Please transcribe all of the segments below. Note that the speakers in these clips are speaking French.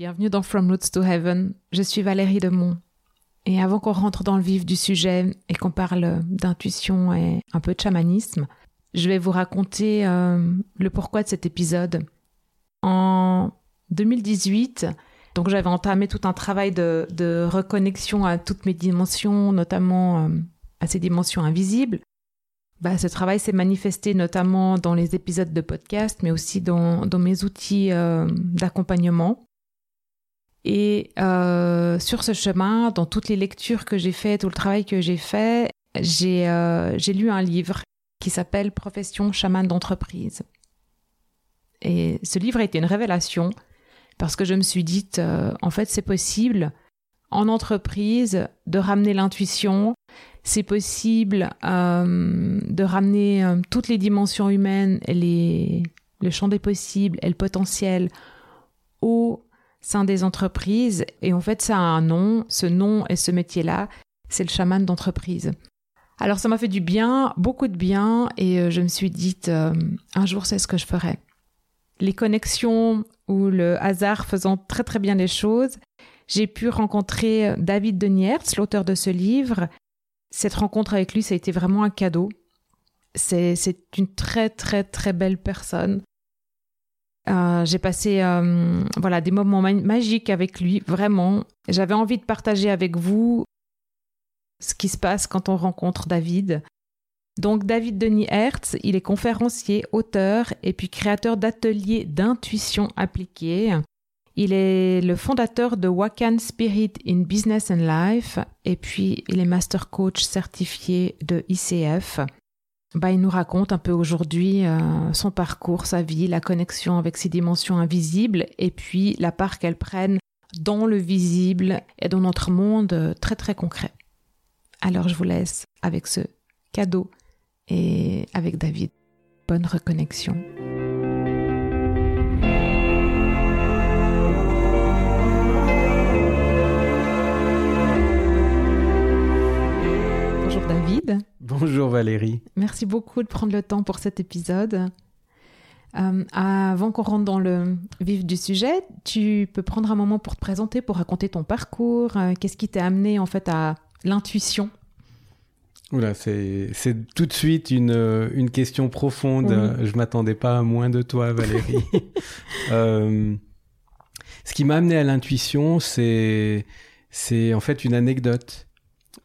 Bienvenue dans From Roots to Heaven. Je suis Valérie Demont. Et avant qu'on rentre dans le vif du sujet et qu'on parle d'intuition et un peu de chamanisme, je vais vous raconter euh, le pourquoi de cet épisode. En 2018, donc j'avais entamé tout un travail de, de, reconnexion à toutes mes dimensions, notamment euh, à ces dimensions invisibles. Bah, ce travail s'est manifesté notamment dans les épisodes de podcast, mais aussi dans, mes outils euh, d'accompagnement. Et euh, sur ce chemin, dans toutes les lectures que j'ai faites, tout le travail que j'ai fait, j'ai euh, lu un livre qui s'appelle Profession chaman d'entreprise. Et ce livre a été une révélation parce que je me suis dit, euh, en fait, c'est possible en entreprise de ramener l'intuition, c'est possible euh, de ramener euh, toutes les dimensions humaines, les, le champ des possibles et le potentiel au sein des entreprises. Et en fait, ça a un nom. Ce nom et ce métier-là, c'est le chaman d'entreprise. Alors ça m'a fait du bien, beaucoup de bien, et euh, je me suis dit, un jour c'est ce que je ferai. Les connexions ou le hasard faisant très très bien les choses, j'ai pu rencontrer David de Niertz, l'auteur de ce livre, cette rencontre avec lui, ça a été vraiment un cadeau. C'est, une très très très belle personne. Euh, j'ai passé euh, voilà des moments magiques avec lui, vraiment. J'avais envie de partager avec vous ce qui se passe quand on rencontre David. Donc David Denis Hertz, il est conférencier, auteur et puis créateur d'ateliers d'intuition appliquée. Il est le fondateur de Wakan Spirit in Business and Life et puis il est master coach certifié de ICF. Bah, il nous raconte un peu aujourd'hui euh, son parcours, sa vie, la connexion avec ses dimensions invisibles et puis la part qu'elles prennent dans le visible et dans notre monde euh, très très concret. Alors je vous laisse avec ce cadeau et avec David. Bonne reconnexion. David. Bonjour Valérie. Merci beaucoup de prendre le temps pour cet épisode. Euh, avant qu'on rentre dans le vif du sujet, tu peux prendre un moment pour te présenter, pour raconter ton parcours. Euh, qu'est-ce qui t'a amené en fait à l'intuition? Oula, c'est tout de suite une, une question profonde. Je m'attendais pas à moins de toi, Valérie. Euh, ce qui m'a amené à l'intuition, c'est c'est en fait une anecdote.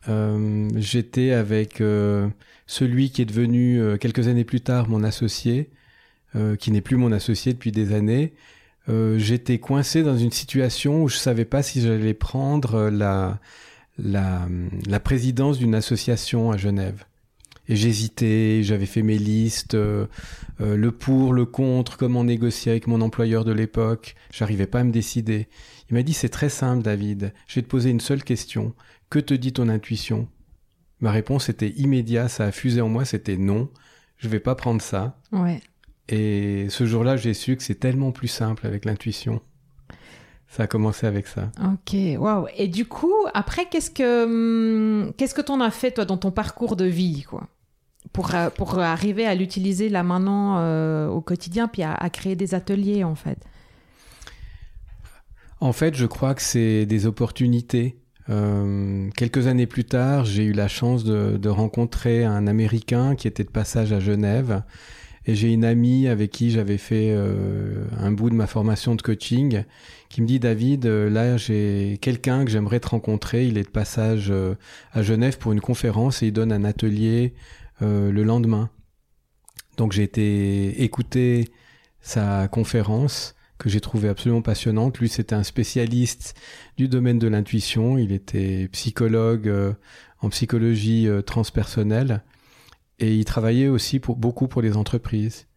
Euh, j'étais avec euh, celui qui est devenu euh, quelques années plus tard mon associé, qui n'est plus mon associé depuis des années. J'étais coincé dans une situation où je savais pas si j'allais prendre la, la, la présidence d'une association à Genève. Et j'hésitais, j'avais fait mes listes, le pour, le contre, comment négocier avec mon employeur de l'époque. J'arrivais pas à me décider. Il m'a dit c'est très simple, David. Je vais te poser une seule question. Que te dit ton intuition? Ma réponse était immédiate, ça a fusé en moi, c'était non, je vais pas prendre ça. Ouais. Et ce jour-là, j'ai su que c'est tellement plus simple avec l'intuition. Ça a commencé avec ça. Ok, waouh. Et du coup, après, qu'est-ce que hum, qu'est-ce que t'en as fait toi dans ton parcours de vie, quoi, pour euh, pour arriver à l'utiliser là maintenant euh, au quotidien, puis à, créer des ateliers en fait? En fait, je crois que c'est des opportunités. Euh, quelques années plus tard, j'ai eu la chance de, de, rencontrer un Américain qui était de passage à Genève. Et j'ai une amie avec qui j'avais fait euh, un bout de ma formation de coaching qui me dit David, euh, là j'ai quelqu'un que j'aimerais te rencontrer. Il est de passage euh, à Genève pour une conférence et il donne un atelier le lendemain. Donc j'ai été écouter sa conférence que j'ai trouvé absolument passionnante. Lui, c'était un spécialiste du domaine de l'intuition. Il était psychologue euh, en psychologie euh, transpersonnelle et il travaillait aussi beaucoup pour les entreprises.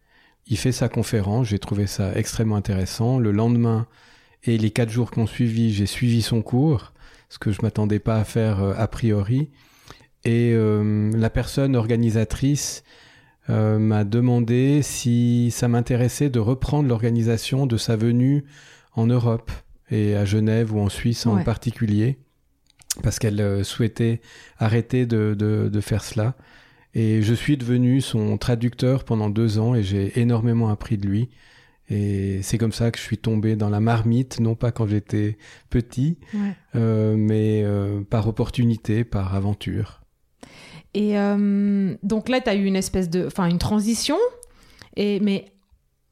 Il fait sa conférence, j'ai trouvé ça extrêmement intéressant. Le lendemain et les quatre jours qu'on suivi, j'ai suivi son cours, ce que je m'attendais pas à faire euh, a priori. Et la personne organisatrice euh, m'a demandé si ça m'intéressait de reprendre l'organisation de sa venue en Europe et à Genève ou en Suisse en particulier, parce qu'elle euh, souhaitait arrêter de, de, de, faire cela. Et je suis devenu son traducteur pendant deux ans et j'ai énormément appris de lui. Et c'est comme ça que je suis tombé dans la marmite, non pas quand j'étais petit, Ouais. euh, mais par opportunité, par aventure. Et euh, donc là, tu as eu une espèce de. Enfin, une transition. Et, mais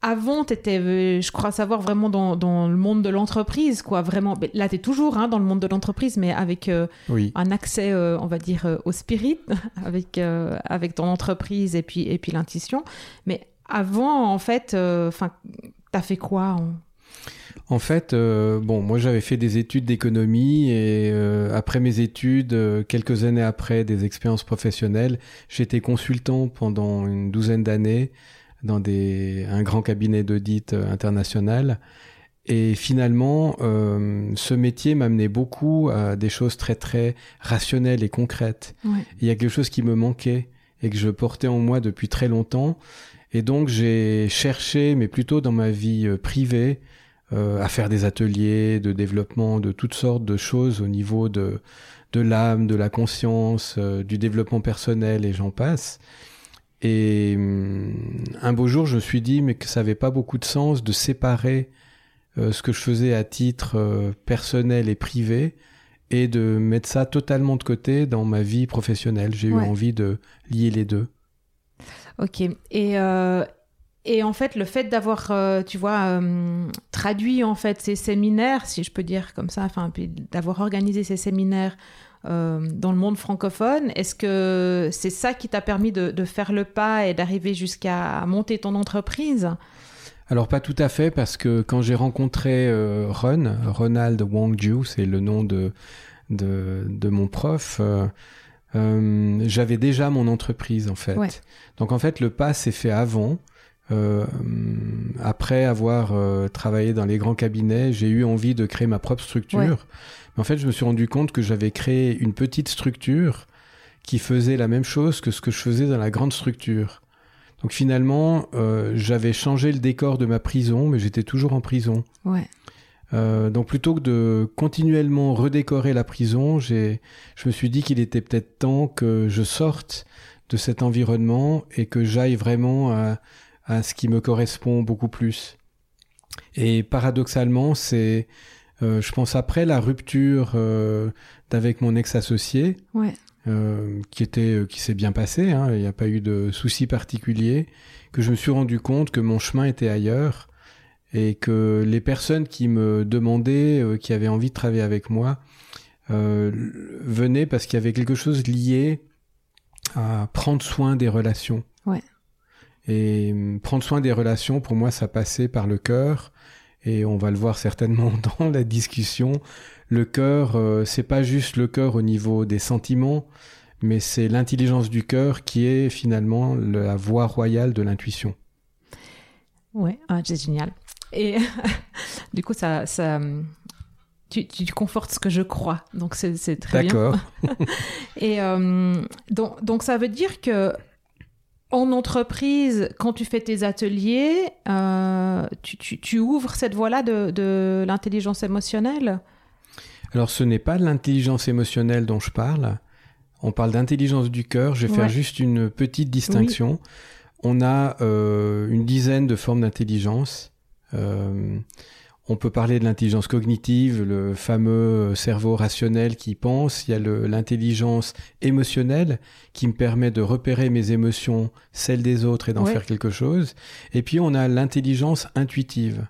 avant, tu étais, euh, je crois savoir, vraiment dans, dans le monde de l'entreprise, quoi. Vraiment. Là, tu es toujours hein, dans le monde de l'entreprise, mais avec euh, Oui. un accès, euh, on va dire, euh, au spirit, avec, avec ton entreprise et puis, et puis l'intuition. Mais avant, en fait, enfin, tu as fait quoi en- En fait, euh, bon, moi j'avais fait des études d'économie et euh, après mes études, euh, quelques années après des expériences professionnelles, j'étais consultant pendant une douzaine d'années dans des, un grand cabinet d'audit euh, international. Et finalement, euh, ce métier m'amenait beaucoup à des choses très très rationnelles et concrètes. Ouais. Il y a quelque chose qui me manquait et que je portais en moi depuis très longtemps. Et donc j'ai cherché, mais plutôt dans ma vie euh, privée, euh, à faire des ateliers de développement de toutes sortes de choses au niveau de, de l'âme, de la conscience, euh, du développement personnel et j'en passe. Et hum, un beau jour, je me suis dit mais que ça n'avait pas beaucoup de sens de séparer euh, ce que je faisais à titre euh, personnel et privé et de mettre ça totalement de côté dans ma vie professionnelle. J'ai Ouais. eu envie de lier les deux. Ok. Et, euh, et en fait, le fait d'avoir, euh, tu vois, euh, traduit en fait ces séminaires, si je peux dire comme ça, enfin, puis d'avoir organisé ces séminaires euh, dans le monde francophone, est-ce que c'est ça qui t'a permis de, de faire le pas et d'arriver jusqu'à monter ton entreprise? Alors pas tout à fait parce que quand j'ai rencontré Ron, Ronald Wangju, c'est le nom de, de, de mon prof, j'avais déjà mon entreprise en fait. Ouais. Donc en fait le pas s'est fait avant. Euh, après avoir euh, travaillé dans les grands cabinets, j'ai eu envie de créer ma propre structure. Ouais. Mais en fait, je me suis rendu compte que j'avais créé une petite structure qui faisait la même chose que ce que je faisais dans la grande structure. Donc finalement, euh, j'avais changé le décor de ma prison, mais j'étais toujours en prison. Ouais. Euh, donc plutôt que de continuellement redécorer la prison, j'ai, je me suis dit qu'il était peut-être temps que je sorte de cet environnement et que j'aille vraiment à, à ce qui me correspond beaucoup plus. Et paradoxalement, c'est, euh, je pense après la rupture euh, d'avec mon ex-associé, Ouais. euh, qui était euh, qui s'est bien passé, hein, il n'y a pas eu de soucis particuliers, que je me suis rendu compte que mon chemin était ailleurs et que les personnes qui me demandaient, euh, qui avaient envie de travailler avec moi, euh, venaient parce qu'il y avait quelque chose lié à prendre soin des relations. Ouais. Et hum, prendre soin des relations, pour moi, ça passait par le cœur. Et on va le voir certainement dans la discussion. Le cœur, euh, c'est pas juste le cœur au niveau des sentiments, mais c'est l'intelligence du cœur qui est finalement la voie royale de l'intuition. Ouais, ah, c'est génial. Et du coup, ça, ça, tu, tu confortes ce que je crois, donc c'est c'est très bien. D'accord. Et euh, donc, donc, ça veut dire que en entreprise, quand tu fais tes ateliers, euh, tu, tu- tu ouvres cette voie-là de, de l'intelligence émotionnelle? Alors, ce n'est pas l'intelligence émotionnelle dont je parle. On parle d'intelligence du cœur. Je vais Ouais. faire juste une petite distinction. On a euh, une dizaine de formes d'intelligence. Euh, on peut parler de l'intelligence cognitive, le fameux cerveau rationnel qui pense. Il y a l'intelligence émotionnelle qui me permet de repérer mes émotions, celles des autres et d'en Ouais. faire quelque chose. Et puis on a l'intelligence intuitive.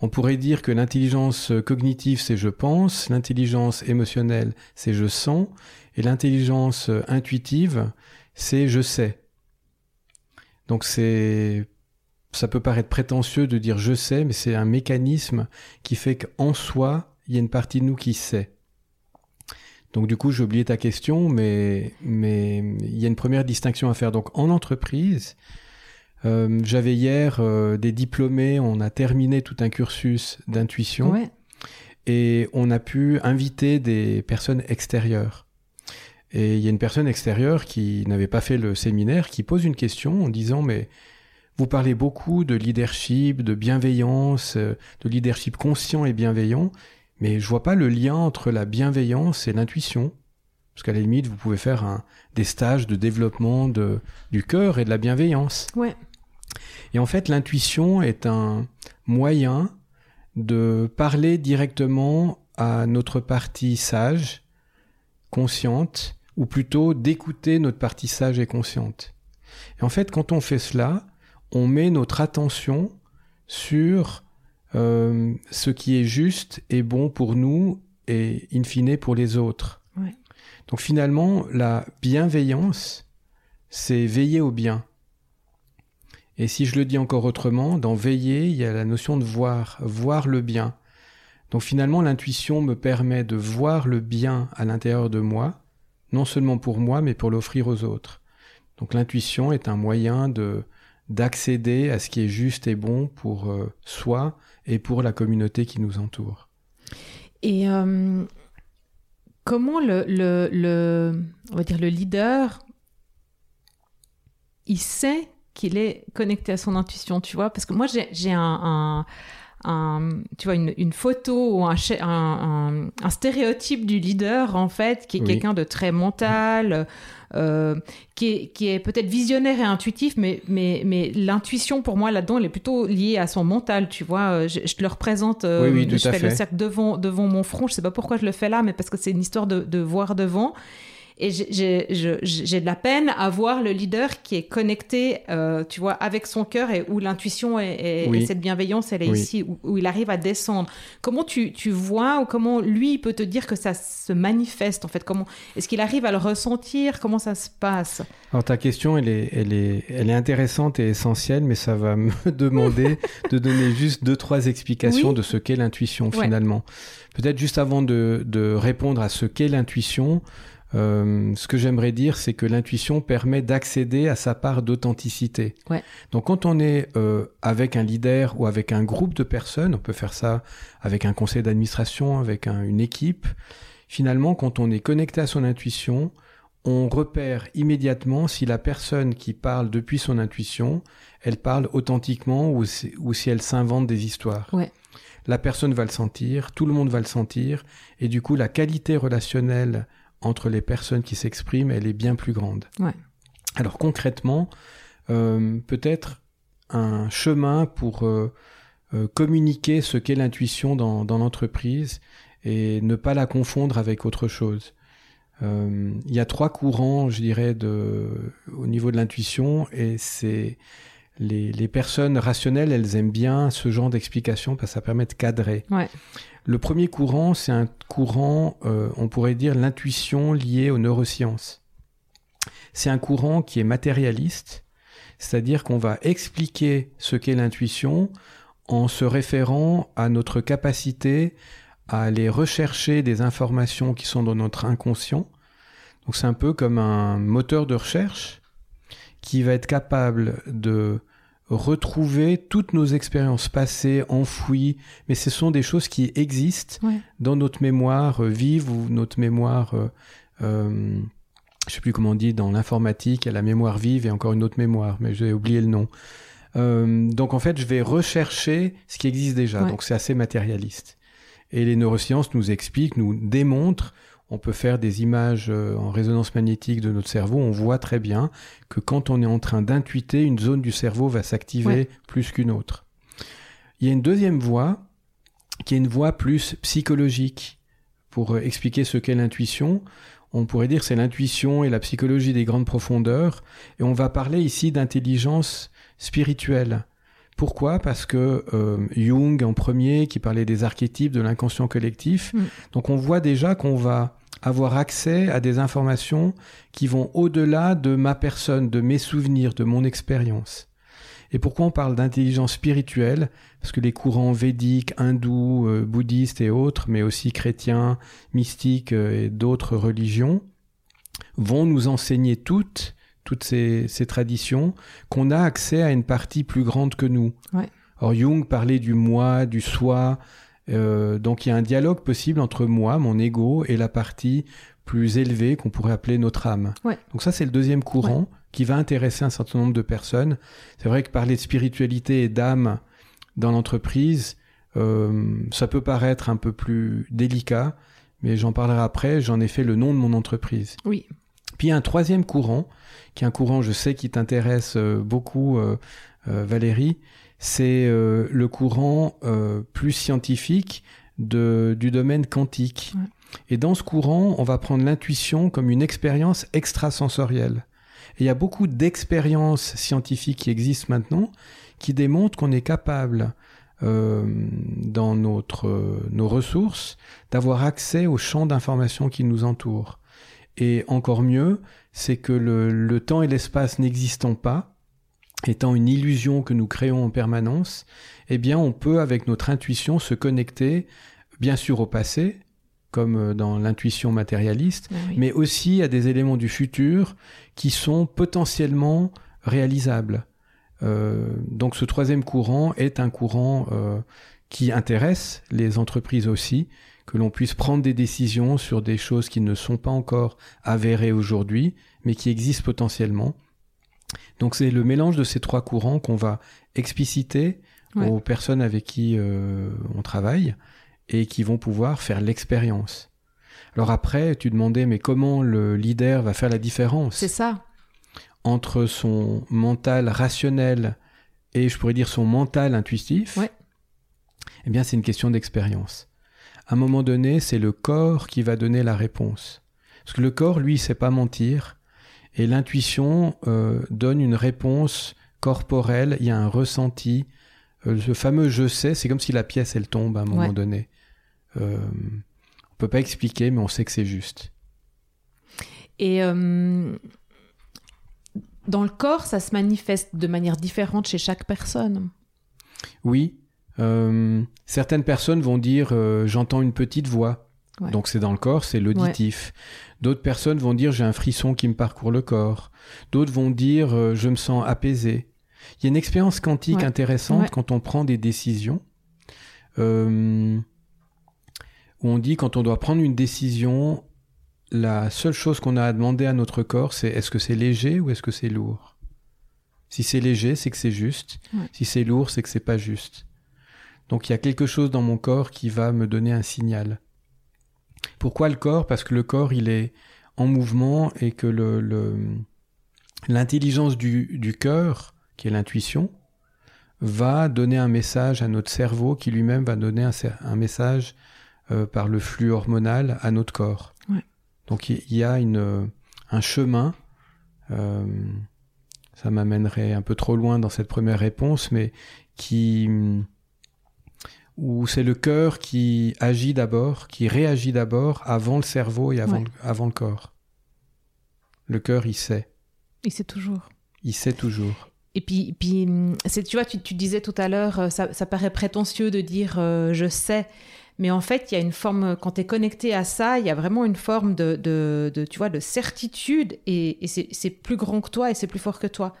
On pourrait dire que l'intelligence cognitive, c'est je pense, l'intelligence émotionnelle, c'est je sens, et l'intelligence intuitive, c'est je sais. Donc c'est ça peut paraître prétentieux de dire je sais, mais c'est un mécanisme qui fait qu'en soi, il y a une partie de nous qui sait. Donc du coup, j'ai oublié ta question, mais mais il y a une première distinction à faire. Donc en entreprise, euh, j'avais hier euh, des diplômés, on a terminé tout un cursus d'intuition Ouais. et on a pu inviter des personnes extérieures. Et il y a une personne extérieure qui n'avait pas fait le séminaire qui pose une question en disant mais vous parlez beaucoup de leadership, de bienveillance, euh, de leadership conscient et bienveillant, mais je vois pas le lien entre la bienveillance et l'intuition. Parce qu'à la limite, vous pouvez faire un, des stages de développement de, du cœur et de la bienveillance. Ouais. Et en fait, l'intuition est un moyen de parler directement à notre partie sage, consciente, ou plutôt d'écouter notre partie sage et consciente. Et en fait, quand on fait cela, on met notre attention sur euh, ce qui est juste et bon pour nous et in fine pour les autres. Donc finalement, la bienveillance, c'est veiller au bien. Et si je le dis encore autrement, dans veiller, il y a la notion de voir, voir le bien. Donc finalement, l'intuition me permet de voir le bien à l'intérieur de moi, non seulement pour moi, mais pour l'offrir aux autres. Donc l'intuition est un moyen de d'accéder à ce qui est juste et bon pour euh, soi et pour la communauté qui nous entoure. Et euh, comment le, le, le, on va dire le leader, il sait qu'il est connecté à son intuition, tu vois? Parce que moi, j'ai un, un, tu vois, une, une photo ou un, un, un, stéréotype du leader, en fait, qui est quelqu'un de très mental, euh, qui est, qui est peut-être visionnaire et intuitif, mais, mais, mais l'intuition, pour moi, là-dedans, elle est plutôt liée à son mental, tu vois. Je, te le représente, euh, oui, oui, je fais fait. le cercle devant, devant mon front, je sais pas pourquoi je le fais là, mais parce que c'est une histoire de, de voir devant. Et j'ai de la peine à voir le leader qui est connecté, euh, tu vois, avec son cœur et où l'intuition et, cette bienveillance, elle est ici, où, il arrive à descendre. Comment tu, tu vois ou comment lui peut te dire que ça se manifeste en fait? Comment est-ce qu'il arrive à le ressentir? Comment ça se passe? Alors ta question, elle est, elle est, elle est intéressante et essentielle, mais ça va me demander de donner juste deux trois explications de ce qu'est l'intuition finalement. Peut-être juste avant de, de répondre à ce qu'est l'intuition. Euh, ce que j'aimerais dire, c'est que l'intuition permet d'accéder à sa part d'authenticité. Donc quand on est euh, avec un leader ou avec un groupe de personnes, on peut faire ça avec un conseil d'administration, avec une équipe, finalement quand on est connecté à son intuition, on repère immédiatement si la personne qui parle depuis son intuition, elle parle authentiquement ou, ou si elle s'invente des histoires. La personne va le sentir, tout le monde va le sentir, et du coup la qualité relationnelle entre les personnes qui s'expriment, elle est bien plus grande. Alors concrètement, euh, peut-être un chemin pour euh, euh, communiquer ce qu'est l'intuition dans, l'entreprise et ne pas la confondre avec autre chose. Il y a trois courants, je dirais, de, au niveau de l'intuition, et c'est les, les, personnes rationnelles, elles aiment bien ce genre d'explication parce que ça permet de cadrer. Ouais. Le premier courant, c'est un courant, euh, on pourrait dire l'intuition liée aux neurosciences. C'est un courant qui est matérialiste, c'est-à-dire qu'on va expliquer ce qu'est l'intuition en se référant à notre capacité à aller rechercher des informations qui sont dans notre inconscient. Donc c'est un peu comme un moteur de recherche qui va être capable de retrouver toutes nos expériences passées, enfouies, mais ce sont des choses qui existent dans notre mémoire euh, vive ou notre mémoire, euh, euh, je sais plus comment on dit, dans l'informatique, il y a la mémoire vive et encore une autre mémoire, mais j'ai oublié le nom. Euh, donc en fait, je vais rechercher ce qui existe déjà, donc c'est assez matérialiste. Et les neurosciences nous expliquent, nous démontrent on peut faire des images euh, en résonance magnétique de notre cerveau, on voit très bien que quand on est en train d'intuiter, une zone du cerveau va s'activer plus qu'une autre. Il y a une deuxième voie qui est une voie plus psychologique pour euh, expliquer ce qu'est l'intuition. On pourrait dire c'est l'intuition et la psychologie des grandes profondeurs et on va parler ici d'intelligence spirituelle. Pourquoi? Parce que euh, Jung en premier, qui parlait des archétypes de l'inconscient collectif, mm. donc on voit déjà qu'on va avoir accès à des informations qui vont au-delà de ma personne, de mes souvenirs, de mon expérience. Et pourquoi on parle d'intelligence spirituelle? Parce que les courants védiques, hindous, euh, bouddhistes et autres, mais aussi chrétiens, mystiques euh, et d'autres religions, vont nous enseigner toutes, toutes ces, traditions, qu'on a accès à une partie plus grande que nous. Or Jung parlait du moi, du soi, euh, donc il y a un dialogue possible entre moi, mon ego, et la partie plus élevée qu'on pourrait appeler notre âme. Donc ça c'est le deuxième courant qui va intéresser un certain nombre de personnes. C'est vrai que parler de spiritualité et d'âme dans l'entreprise, euh, ça peut paraître un peu plus délicat, mais j'en parlerai après. J'en ai fait le nom de mon entreprise. Oui. Puis il y a un troisième courant, qui est un courant, je sais, qui t'intéresse euh, beaucoup, Valérie, c'est le courant plus scientifique de, du domaine quantique. Et dans ce courant, on va prendre l'intuition comme une expérience extrasensorielle. Et il y a beaucoup d'expériences scientifiques qui existent maintenant qui démontrent qu'on est capable, euh, dans notre, nos ressources, d'avoir accès au champ d'information qui nous entoure. Et encore mieux, c'est que le, le temps et l'espace n'existant pas, étant une illusion que nous créons en permanence, eh bien on peut avec notre intuition se connecter bien sûr au passé, comme euh, dans l'intuition matérialiste, Ah oui. mais aussi à des éléments du futur qui sont potentiellement réalisables. Euh, donc ce troisième courant est un courant euh, qui intéresse les entreprises aussi, que l'on puisse prendre des décisions sur des choses qui ne sont pas encore avérées aujourd'hui, mais qui existent potentiellement. Donc c'est le mélange de ces trois courants qu'on va expliciter Ouais. aux personnes avec qui euh, on travaille et qui vont pouvoir faire l'expérience. Alors après, tu demandais, mais comment le leader va faire la différence C'est ça. entre son mental rationnel et, je pourrais dire, son mental intuitif Ouais. Eh bien, c'est une question d'expérience. À un moment donné, c'est le corps qui va donner la réponse. Parce que le corps, lui, il sait pas mentir. Et l'intuition euh, donne une réponse corporelle, il y a un ressenti. Euh, ce fameux je sais, c'est comme si la pièce, elle tombe à un moment Ouais. donné. Euh, on peut pas expliquer, mais on sait que c'est juste. Et euh, dans le corps, ça se manifeste de manière différente chez chaque personne. Oui, certaines personnes vont dire j'entends une petite voix. Ouais. Donc c'est dans le corps, c'est l'auditif. D'autres personnes vont dire j'ai un frisson qui me parcourt le corps. D'autres vont dire euh, je me sens apaisé. Il y a une expérience quantique Ouais. intéressante quand on prend des décisions. Euh, où on dit quand on doit prendre une décision, la seule chose qu'on a à demander à notre corps, c'est est-ce que c'est léger ou est-ce que c'est lourd? Si c'est léger, c'est que c'est juste. Si c'est lourd, c'est que c'est pas juste. Donc il y a quelque chose dans mon corps qui va me donner un signal. Pourquoi le corps? Parce que le corps, il est en mouvement et que le, le- l'intelligence du, du cœur, qui est l'intuition, va donner un message à notre cerveau qui lui-même va donner un, un message euh, par le flux hormonal à notre corps. Ouais. Donc il il y a une, un chemin, euh, ça m'amènerait un peu trop loin dans cette première réponse, mais qui où c'est le cœur qui agit d'abord, qui réagit d'abord avant le cerveau et avant, Ouais. le, avant le corps. Le cœur, il sait. Et c'est toujours. Il sait toujours. Et puis, puis hum, tu vois, tu, tu disais tout à l'heure, euh, ça, ça paraît prétentieux de dire euh, je sais. Mais en fait, il y a une forme, quand tu es connecté à ça, il y a vraiment une forme de, de, de, tu vois, de certitude et, et c'est, c'est plus grand que toi et c'est plus fort que toi.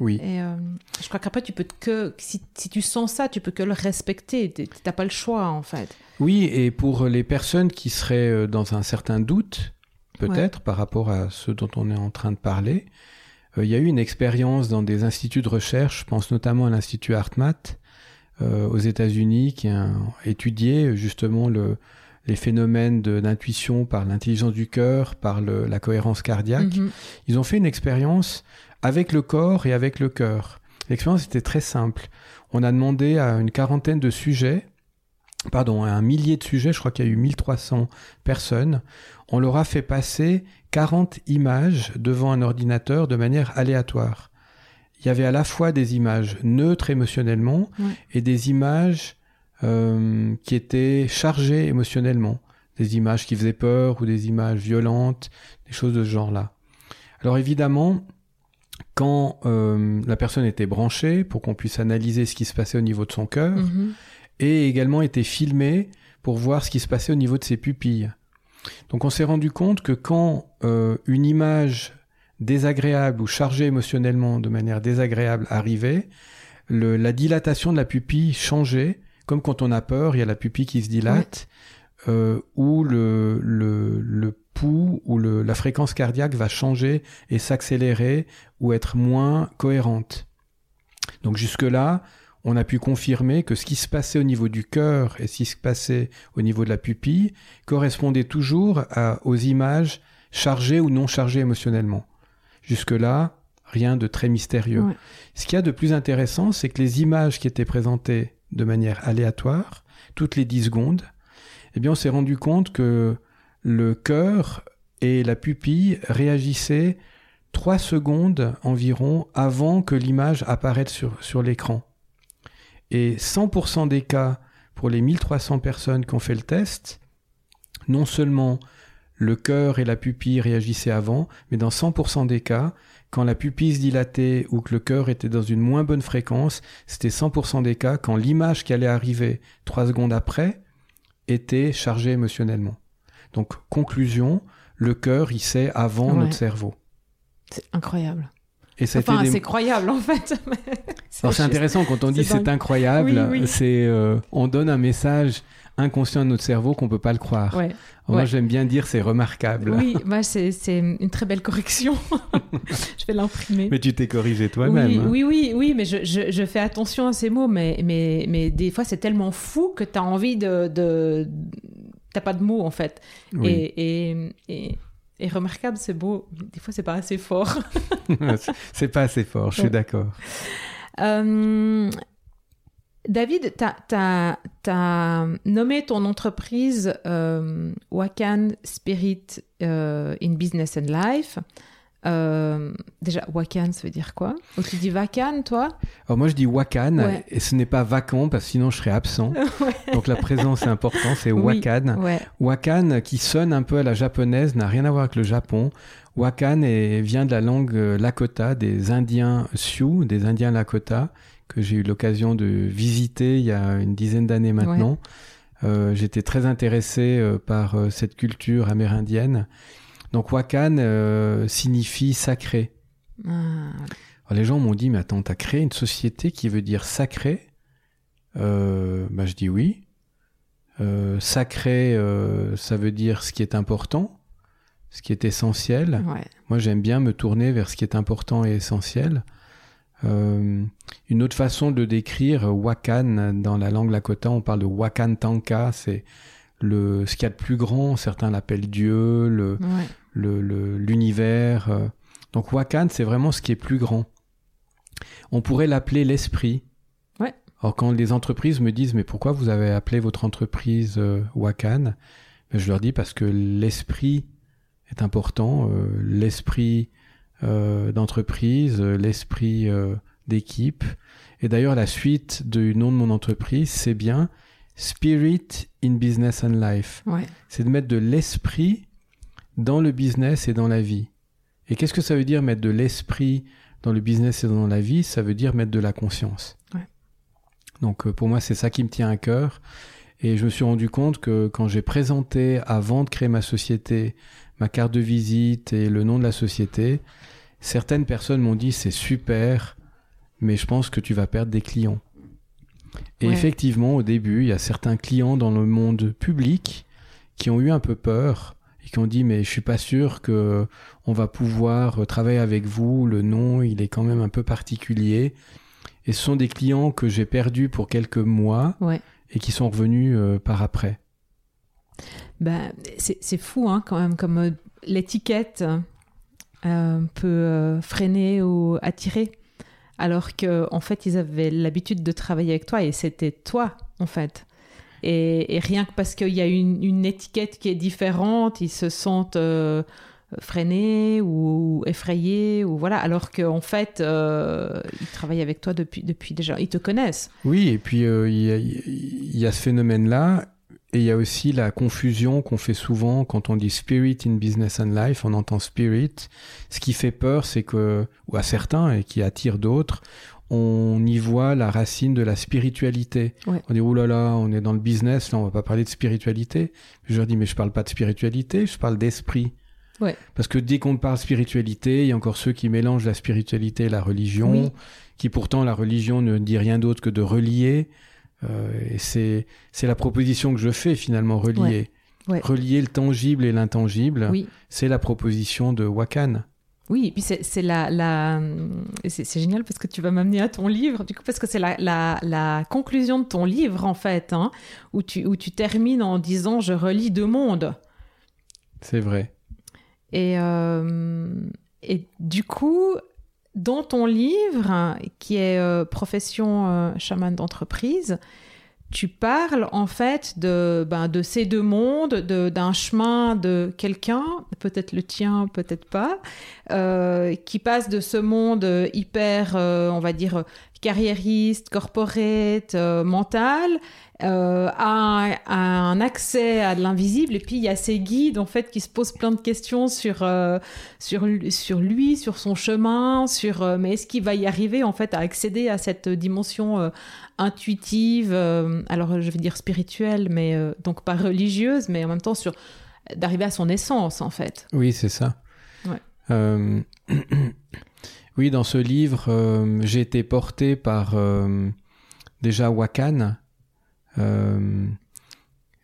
Oui. Et euh, je crois qu'après, tu peux que, si, si tu sens ça, tu peux que le respecter. Tu n'as pas le choix, en fait. Oui, et pour les personnes qui seraient euh, dans un certain doute, peut-être par rapport à ce dont on est en train de parler, euh, il y a eu une expérience dans des instituts de recherche, je pense notamment à l'Institut HeartMath euh, aux États-Unis, qui a étudié justement le, les phénomènes d'intuition par l'intelligence du cœur, par le- la cohérence cardiaque. Mhm. Ils ont fait une expérience avec le corps et avec le cœur. L'expérience était très simple. On a demandé à une quarantaine de sujets, pardon, à un millier de sujets, je crois qu'il y a eu 1300 personnes, on leur a fait passer 40 images devant un ordinateur de manière aléatoire. Il y avait à la fois des images neutres émotionnellement et des images euh, qui étaient chargées émotionnellement. Des images qui faisaient peur ou des images violentes, des choses de ce genre-là. Alors évidemment, quand euh, la personne était branchée pour qu'on puisse analyser ce qui se passait au niveau de son cœur, Mhm. et également était filmée pour voir ce qui se passait au niveau de ses pupilles. Donc on s'est rendu compte que quand euh, une image désagréable ou chargée émotionnellement de manière désagréable arrivait, le- la dilatation de la pupille changeait, comme quand on a peur, il y a la pupille qui se dilate, euh, ou le, le, le pouls ou le, la fréquence cardiaque va changer et s'accélérer ou être moins cohérente. Donc jusque-là, on a pu confirmer que ce qui se passait au niveau du cœur et ce qui se passait au niveau de la pupille correspondait toujours à- aux images chargées ou non chargées émotionnellement. Jusque-là, rien de très mystérieux. Ouais. Ce qu'il y a de plus intéressant, c'est que les images qui étaient présentées de manière aléatoire, toutes les 10 secondes, eh bien, on s'est rendu compte que le cœur et la pupille réagissaient 3 secondes environ avant que l'image apparaisse sur, l'écran. Et 100% des cas, pour les 1300 personnes qui ont fait le test, non seulement le cœur et la pupille réagissaient avant, mais dans 100% des cas, quand la pupille se dilatait ou que le cœur était dans une moins bonne fréquence, c'était 100% des cas quand l'image qui allait arriver 3 secondes après était chargée émotionnellement. Donc, conclusion, le cœur, il sait avant Ouais. notre cerveau. C'est incroyable. Et Enfin, des- c'est croyable en fait. C'est juste- intéressant quand on dit c'est incroyable, Oui, oui. c'est euh, on donne un message inconscient à notre cerveau qu'on peut pas le croire. Ouais. Moi ouais. j'aime bien dire c'est remarquable. Oui, moi c'est c'est une très belle correction. je vais l'imprimer. Mais tu t'es corrigé toi-même. Oui, hein. oui, oui, oui, mais je, je, je fais attention à ces mots, mais, mais, mais des fois c'est tellement fou que tu as envie de. de... T'as pas de mots en fait. Oui. Et, et, et, et remarquable, c'est beau. Des fois c'est pas assez fort. c'est pas assez fort, je suis Ouais. d'accord. Euh, David, tu as, nommé ton entreprise euh, Wakan Spirit euh, in Business and Life. Euh, déjà, Wakan, ça veut dire quoi? Ou tu dis Wakan, toi? Alors moi je dis Wakan Ouais. et ce n'est pas vacant parce que sinon je serais absent. Donc la présence est important, c'est Oui. Wakan. Ouais. Wakan qui sonne un peu à la japonaise n'a rien à voir avec le Japon. Wakan est- vient de la langue euh, Lakota des Indiens Sioux, des Indiens Lakota que j'ai eu l'occasion de visiter il y a une dizaine d'années maintenant. Euh, J'étais très intéressé euh, par cette culture amérindienne. Donc Wakan euh, signifie sacré. Ah, Alors, les gens m'ont dit, mais attends, t'as créé une société qui veut dire sacré? Euh, bah, Je dis oui. Euh, sacré, ça veut dire ce qui est important, ce qui est essentiel. ouais. Moi, j'aime bien me tourner vers ce qui est important et essentiel. Euh, une autre façon de décrire Wakan dans la langue Lakota, on parle de Wakan Tanka, c'est le, ce qu'il y a de plus grand, certains l'appellent Dieu, le, ouais. Le- le- l'univers. euh. Donc Wakan, c'est vraiment ce qui est plus grand. On pourrait l'appeler l'esprit. Ouais. Alors quand les entreprises me disent mais pourquoi vous avez appelé votre entreprise euh, Wakan Ben, Je leur dis parce que l'esprit est important, euh, l'esprit euh, d'entreprise, l'esprit d'équipe. Et d'ailleurs la suite du nom de mon entreprise, c'est bien Spirit in Business and Life ouais. c'est de mettre de l'esprit dans le business et dans la vie. Et qu'est-ce que ça veut dire mettre de l'esprit dans le business et dans la vie? Ça veut dire mettre de la conscience. Ouais. Donc euh, pour moi, c'est ça qui me tient à cœur. Et je me suis rendu compte que quand j'ai présenté, avant de créer ma société, ma carte de visite et le nom de la société, certaines personnes m'ont dit c'est super, mais je pense que tu vas perdre des clients. Et Ouais. effectivement, au début, il y a certains clients dans le monde public qui ont eu un peu peur et qui ont dit mais je suis pas sûr que on va pouvoir travailler avec vous, le nom il est quand même un peu particulier. Et ce sont des clients que j'ai perdus pour quelques mois Ouais. et qui sont revenus euh, par après. Ben, c'est c'est fou hein, quand même, comme euh, l'étiquette euh, peut euh, freiner ou attirer. Alors que en fait, ils avaient l'habitude de travailler avec toi et c'était toi, en fait. Et, rien que parce qu'il y a une, étiquette qui est différente, ils se sentent euh, freinés ou effrayés, ou voilà. Alors qu'en fait, euh, ils travaillent avec toi depuis, depuis déjà. Ils te connaissent. Oui, et puis euh, il y, y a ce phénomène-là, et il y a aussi la confusion qu'on fait souvent quand on dit spirit in business and life, on entend spirit. Ce qui fait peur, c'est que, ou à certains, et qui attire d'autres, on y voit la racine de la spiritualité. Ouais. On dit, oulala, là là, on est dans le business, là, on va pas parler de spiritualité. Je leur dis, mais je parle pas de spiritualité, je parle d'esprit. Ouais. Parce que dès qu'on parle spiritualité, il y a encore ceux qui mélangent la spiritualité et la religion, Oui. qui pourtant la religion ne dit rien d'autre que de relier. Euh, et c'est c'est la proposition que je fais finalement, relier. Ouais. Relier le tangible et l'intangible, Oui. c'est la proposition de Wakan. Oui, et puis c'est la, la c'est c'est génial parce que tu vas m'amener à ton livre, du coup parce que c'est la, la, la conclusion de ton livre en fait, hein, où tu où tu termines en disant je relis deux mondes C'est vrai. et euh, et du coup dans ton livre, qui est euh, Profession euh, chaman d'entreprise, tu parles en fait de, ben, de ces deux mondes, d'un chemin de quelqu'un, peut-être le tien, peut-être pas, euh, qui passe de ce monde hyper, on va dire, carriériste, corporate, mental, euh, a, un accès à l'invisible. Et puis il y a ces guides en fait qui se posent plein de questions sur euh, sur sur lui sur son chemin sur euh, mais est-ce qu'il va y arriver en fait à accéder à cette dimension intuitive alors je vais dire spirituelle mais donc pas religieuse mais en même temps sur d'arriver à son essence en fait. Oui c'est ça. Oui dans ce livre j'ai été porté par déjà Wakan. Euh,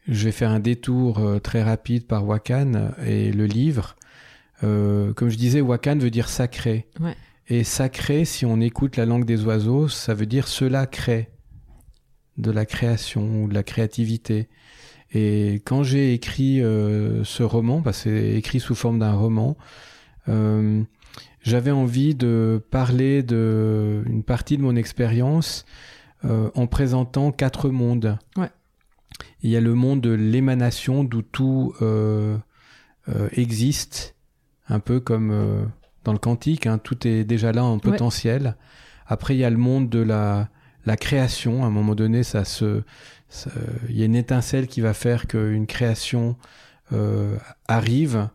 je vais faire un détour euh, très rapide par Wakan et le livre. Euh, comme je disais, Wakan veut dire sacré. Et sacré, si on écoute la langue des oiseaux, ça veut dire cela crée de la création ou de la créativité. Et quand j'ai écrit ce roman, parce que c'est écrit sous forme d'un roman, j'avais envie de parler de une partie de mon expérience euh, en présentant quatre mondes. Il y a le monde de l'émanation d'où tout euh, euh, existe, un peu comme dans le quantique, hein, tout est déjà là en potentiel. Après, il y a le monde de la, la création. À un moment donné, ça se, il y a une étincelle qui va faire qu'une création arrive.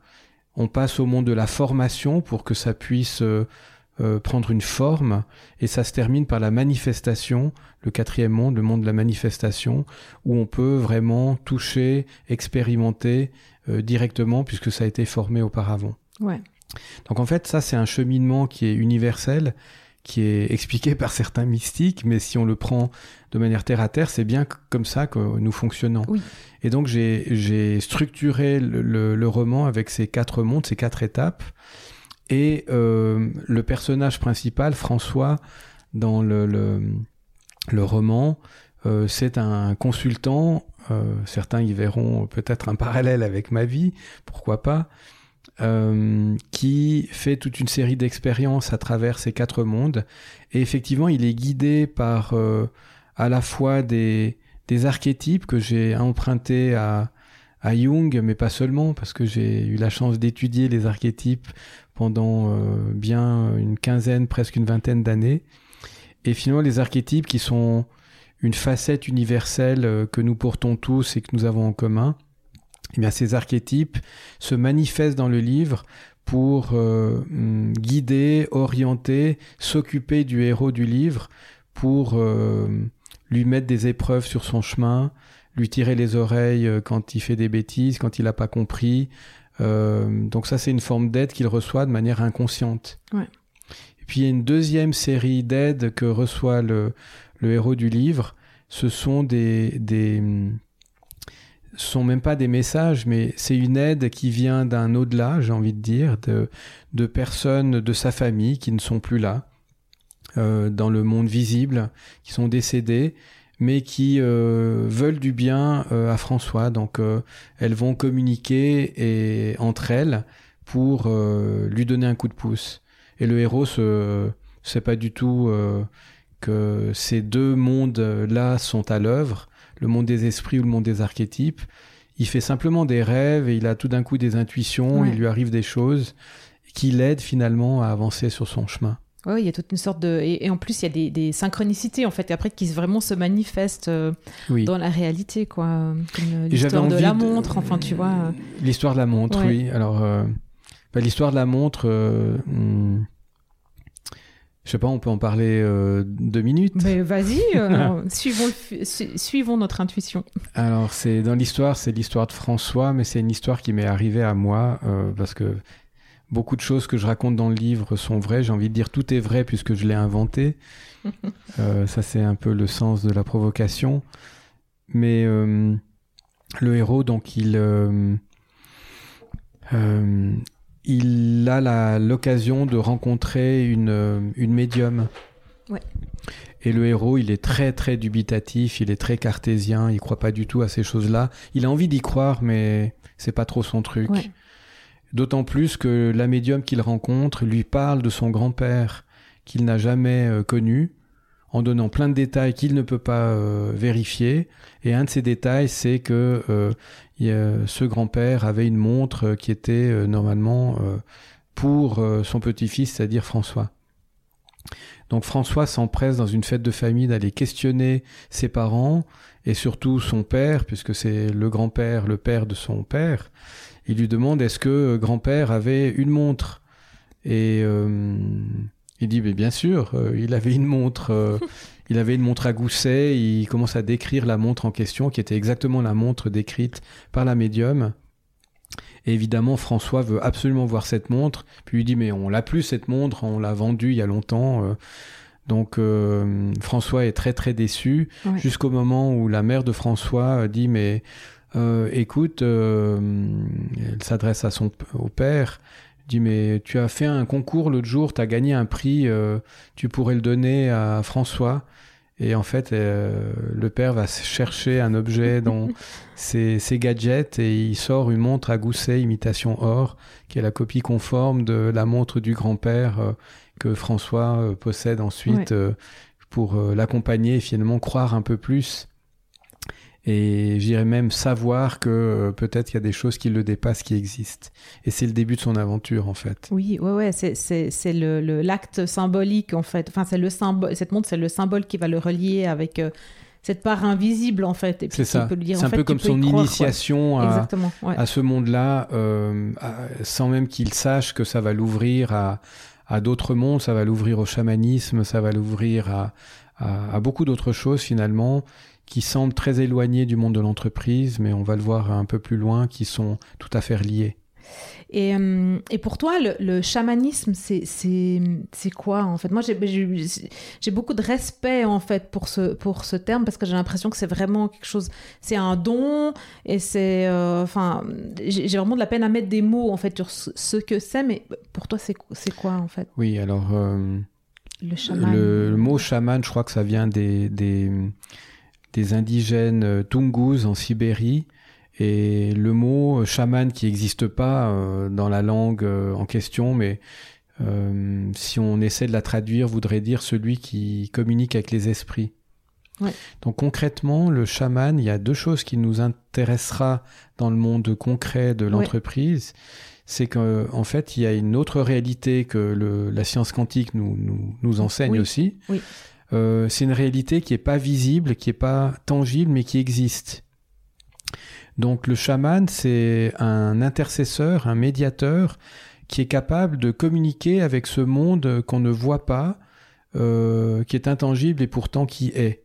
On passe au monde de la formation pour que ça puisse euh, prendre une forme, et ça se termine par la manifestation, le quatrième monde, le monde de la manifestation, où on peut vraiment toucher, expérimenter euh, directement, puisque ça a été formé auparavant. Ouais. Donc en fait, ça c'est un cheminement qui est universel, qui est expliqué par certains mystiques, mais si on le prend de manière terre à terre, c'est bien comme ça que nous fonctionnons. Oui. Et donc j'ai structuré le, le, roman avec ces quatre mondes, ces quatre étapes, et euh, le personnage principal, François, dans le, le, roman, euh, c'est un consultant. Euh, certains y verront peut-être un parallèle avec ma vie, pourquoi pas, qui fait toute une série d'expériences à travers ces quatre mondes. Et effectivement, il est guidé par à la fois des, archétypes que j'ai empruntés à, Jung, mais pas seulement, parce que j'ai eu la chance d'étudier les archétypes pendant euh, bien une quinzaine, presque une vingtaine d'années. Et finalement, les archétypes qui sont une facette universelle euh, que nous portons tous et que nous avons en commun, eh bien, ces archétypes se manifestent dans le livre pour euh, mm, guider, orienter, s'occuper du héros du livre, pour lui mettre des épreuves sur son chemin, lui tirer les oreilles quand il fait des bêtises, quand il n'a pas compris, euh, donc ça, c'est une forme d'aide qu'il reçoit de manière inconsciente. Et puis il y a une deuxième série d'aides que reçoit le, le, héros du livre. Ce sont des, des sont même pas des messages, mais c'est une aide qui vient d'un au-delà, j'ai envie de dire, de, personnes de sa famille qui ne sont plus là, euh, dans le monde visible, qui sont décédées mais qui euh, veulent du bien euh, à François. Donc elles vont communiquer entre elles pour lui donner un coup de pouce. Et le héros ne sait pas du tout que ces deux mondes-là sont à l'œuvre, le monde des esprits ou le monde des archétypes. Il fait simplement des rêves et il a tout d'un coup des intuitions, il lui arrive des choses qui l'aident finalement à avancer sur son chemin. Oui, il y a toute une sorte de. Et, en plus, il y a des, des, synchronicités, en fait, après, qui vraiment se manifestent euh, dans la réalité, quoi. Comme l'histoire de la montre, enfin, tu vois. Euh. L'histoire de la montre, oui. Alors, euh, bah, l'histoire de la montre. Hmm, je sais pas, on peut en parler deux minutes. Mais vas-y, suivons, suivons notre intuition. Alors, c'est dans l'histoire, c'est l'histoire de François, mais c'est une histoire qui m'est arrivée à moi parce que Beaucoup de choses que je raconte dans le livre sont vraies. J'ai envie de dire tout est vrai puisque je l'ai inventé. Euh, ça, c'est un peu le sens de la provocation. Mais euh, le héros, donc, il, euh, il a l'occasion de rencontrer une, une médium. Et le héros, il est très très dubitatif, il est très cartésien, il croit pas du tout à ces choses-là. Il a envie d'y croire, mais c'est pas trop son truc. D'autant plus que la médium qu'il rencontre lui parle de son grand-père qu'il n'a jamais euh, connu, en donnant plein de détails qu'il ne peut pas euh, vérifier. Et un de ces détails, c'est que ce grand-père avait une montre qui était normalement pour son petit-fils, c'est-à-dire François. Donc François s'empresse dans une fête de famille d'aller questionner ses parents et surtout son père, puisque c'est le grand-père, le père de son père. Il lui demande est-ce que grand-père avait une montre? Et euh, il dit mais bien sûr, euh, il avait une montre. Euh, il avait une montre à gousset. Il commence à décrire la montre en question, qui était exactement la montre décrite par la médium. Et évidemment, François veut absolument voir cette montre. Puis il dit mais on l'a plus cette montre, on l'a vendue il y a longtemps. Donc François est très très déçu jusqu'au moment où la mère de François dit mais euh, écoute, euh, elle s'adresse à son au père, dit mais tu as fait un concours l'autre jour, tu as gagné un prix, euh, tu pourrais le donner à François. Et en fait, le père va chercher un objet dans ses, ses, gadgets et il sort une montre à gousset imitation or, qui est la copie conforme de la montre du grand-père que François possède ensuite pour l'accompagner et finalement croire un peu plus et j'irais même savoir que euh, peut-être il y a des choses qui le dépassent qui existent. Et c'est le début de son aventure en fait. Oui, ouais, ouais, c'est, c'est, c'est le, l'acte symbolique en fait. Enfin, c'est le symbole, cette montre, c'est le symbole qui va le relier avec euh, cette part invisible en fait. Et c'est ça. c'est un peu comme son initiation à, à, ce monde-là, euh, sans même qu'il sache que ça va l'ouvrir à, à d'autres mondes, ça va l'ouvrir au chamanisme, ça va l'ouvrir à, à beaucoup d'autres choses finalement qui semblent très éloignés du monde de l'entreprise, mais on va le voir un peu plus loin, qui sont tout à fait liés. Et, euh, et pour toi, le, le chamanisme, c'est quoi en fait? Moi, j'ai beaucoup de respect en fait pour ce, pour ce terme parce que j'ai l'impression que c'est vraiment quelque chose, c'est un don et c'est, euh, enfin, j'ai vraiment de la peine à mettre des mots en fait sur ce, que c'est. Mais pour toi, c'est quoi en fait? Oui, alors euh, le, le, mot chaman, je crois que ça vient des, des des indigènes euh, Tungus en Sibérie. Et le mot euh, chaman qui n'existe pas euh, dans la langue en question, mais si on essaie de la traduire, voudrait dire celui qui communique avec les esprits. Donc concrètement, le chaman, il y a deux choses qui nous intéressera dans le monde concret de l'entreprise. C'est qu'en fait, il y a une autre réalité que le, la science quantique nous, nous, enseigne aussi. Oui. Euh, c'est une réalité qui n'est pas visible, qui n'est pas tangible, mais qui existe. Donc le chaman, c'est un intercesseur, un médiateur qui est capable de communiquer avec ce monde qu'on ne voit pas, euh, qui est intangible et pourtant qui est.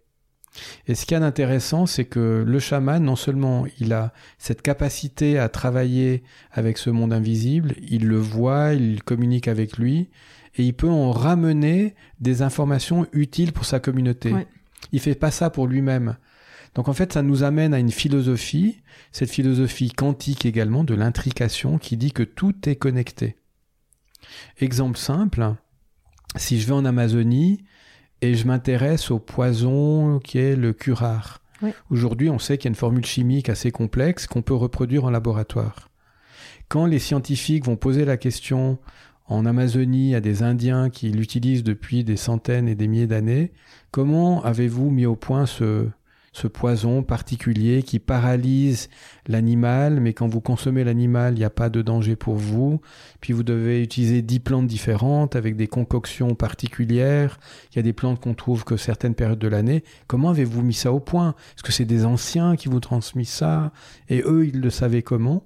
Et ce qui est intéressant, c'est que le chaman, non seulement il a cette capacité à travailler avec ce monde invisible, il le voit, il communique avec lui, et il peut en ramener des informations utiles pour sa communauté. Il Il fait pas ça pour lui-même. Donc en fait, ça nous amène à une philosophie, cette philosophie quantique également de l'intrication qui dit que tout est connecté. Exemple simple, si je vais en Amazonie et je m'intéresse au poison qui est le curare. Aujourd'hui, on sait qu'il y a une formule chimique assez complexe qu'on peut reproduire en laboratoire. Quand les scientifiques vont poser la question en Amazonie à des Indiens qui l'utilisent depuis des centaines et des milliers d'années. Comment avez-vous mis au point ce, ce poison particulier qui paralyse l'animal, mais quand vous consommez l'animal, il n'y a pas de danger pour vous? Puis vous devez utiliser dix plantes différentes avec des concoctions particulières. Il y a des plantes qu'on trouve que certaines périodes de l'année. Comment avez-vous mis ça au point? Est-ce que c'est des anciens qui vous transmis ça? Et eux, ils le savaient comment?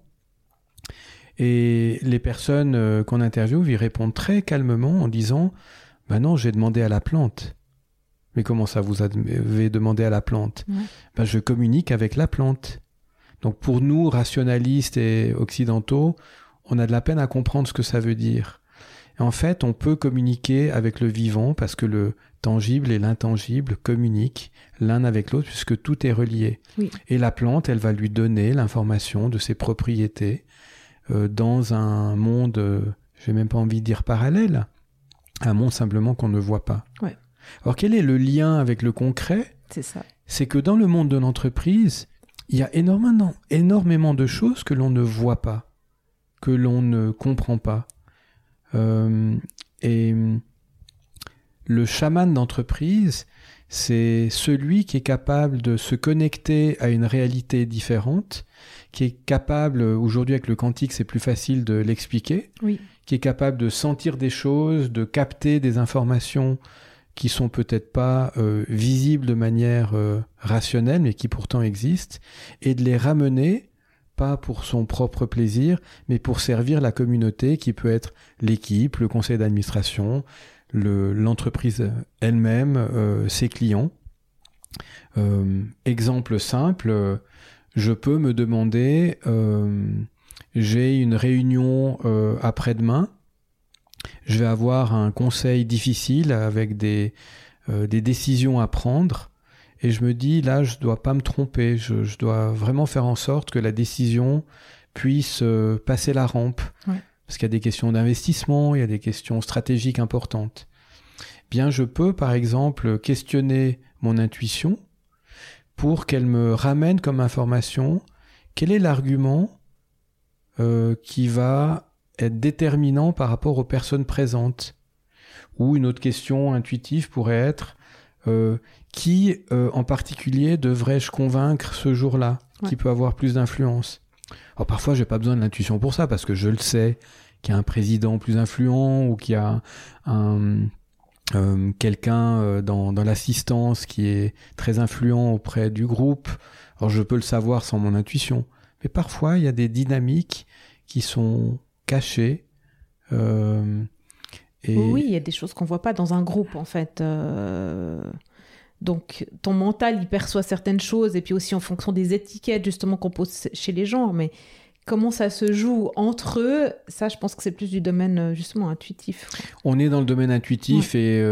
Et les personnes euh, qu'on interviewe y répondent très calmement en disant Ben non, j'ai demandé à la plante. Mais comment ça vous avez demandé à la plante ben, Je communique avec la plante. Donc pour nous, rationalistes et occidentaux, on a de la peine à comprendre ce que ça veut dire. en fait, on peut communiquer avec le vivant parce que le tangible et l'intangible communiquent l'un avec l'autre puisque tout est relié. Et la plante, elle va lui donner l'information de ses propriétés dans un monde, euh, j'ai même pas envie de dire parallèle, un monde simplement qu'on ne voit pas. Ouais. Alors quel est le lien avec le concret? C'est ça. C'est que dans le monde de l'entreprise, il y a énormément, énormément de choses que l'on ne voit pas, que l'on ne comprend pas. Euh, et le chaman d'entreprise, c'est celui qui est capable de se connecter à une réalité différente, qui est capable, aujourd'hui avec le quantique c'est plus facile de l'expliquer, qui est capable de sentir des choses, de capter des informations qui sont peut-être pas euh, visibles de manière euh, rationnelle, mais qui pourtant existent, et de les ramener, pas pour son propre plaisir, mais pour servir la communauté, qui peut être l'équipe, le conseil d'administration, l'entreprise elle-même, euh, ses clients. exemple simple, je peux me demander, j'ai une réunion après-demain, je vais avoir un conseil difficile avec des, euh, des décisions à prendre. Et je me dis, là, je ne dois pas me tromper. Je, dois vraiment faire en sorte que la décision puisse euh, passer la rampe. Parce qu'il y a des questions d'investissement, il y a des questions stratégiques importantes. Bien, je peux, par exemple, questionner mon intuition pour qu'elle me ramène comme information quel est l'argument euh, qui va être déterminant par rapport aux personnes présentes. Ou une autre question intuitive pourrait être euh, qui euh, en particulier devrais-je convaincre ce jour-là, qui peut avoir plus d'influence? Alors parfois j'ai pas besoin de l'intuition pour ça parce que je le sais qu'il y a un président plus influent ou qu'il y a un, euh, quelqu'un dans, dans l'assistance qui est très influent auprès du groupe. Alors je peux le savoir sans mon intuition. Mais parfois il y a des dynamiques qui sont caché. Euh. Oui, il y a des choses qu'on voit pas dans un groupe en fait. Euh, donc ton mental il perçoit certaines choses et puis aussi en fonction des étiquettes justement qu'on pose chez les gens. Mais comment ça se joue entre eux, ça je pense que c'est plus du domaine euh, justement intuitif. On est dans le domaine intuitif et